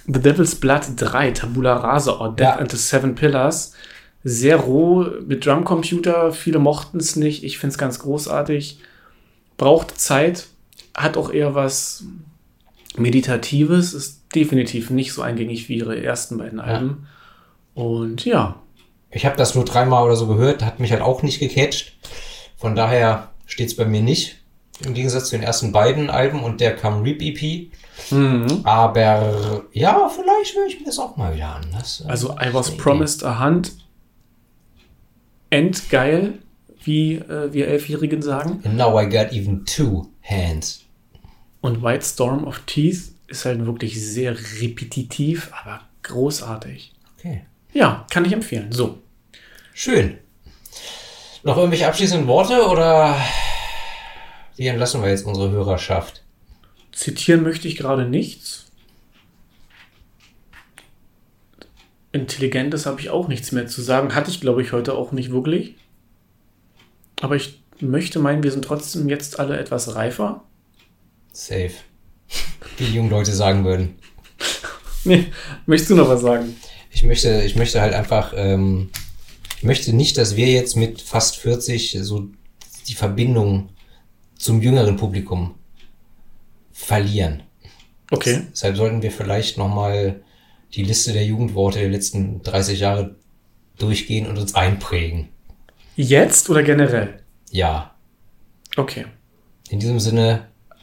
The Devil's Blood 3, Tabula Rasa or Death
Ja.
and the Seven Pillars. Sehr roh, mit Drumcomputer, viele mochten es nicht, ich finde es ganz großartig. Braucht Zeit, hat auch eher was Meditatives, ist definitiv nicht so eingängig wie ihre ersten beiden Alben. Und ja,
Ich habe das nur dreimal oder so gehört, hat mich halt auch nicht gecatcht. Von daher steht es bei mir nicht. Im Gegensatz zu den ersten beiden Alben und der Come Reap EP.
Mhm.
Aber ja, vielleicht höre ich mir das auch mal wieder an. Das, äh,
Also I was
eine Idee.
promised a hand. Endgeil, wie äh, wir Elfjährigen sagen.
And now I got even two hands.
Und White Storm of Teeth ist halt wirklich sehr repetitiv, aber großartig.
Okay.
Ja, kann ich empfehlen. So.
Schön. Noch irgendwelche abschließenden Worte oder wie entlassen wir jetzt unsere Hörerschaft?
Zitieren möchte ich gerade nichts. Intelligentes habe ich auch nichts mehr zu sagen. Hatte ich, glaube ich, heute auch nicht wirklich. Aber ich möchte meinen, wir sind trotzdem jetzt alle etwas reifer.
Safe. Wie die jungen Leute sagen würden.
Nee, möchtest du noch was sagen?
Ich möchte, ich möchte halt einfach, ähm, ich möchte nicht, dass wir jetzt mit fast 40 so die Verbindung zum jüngeren Publikum verlieren.
Okay.
Deshalb sollten wir vielleicht nochmal die Liste der Jugendworte der letzten 30 Jahre durchgehen und uns einprägen.
Jetzt oder generell?
Ja.
Okay.
In diesem Sinne,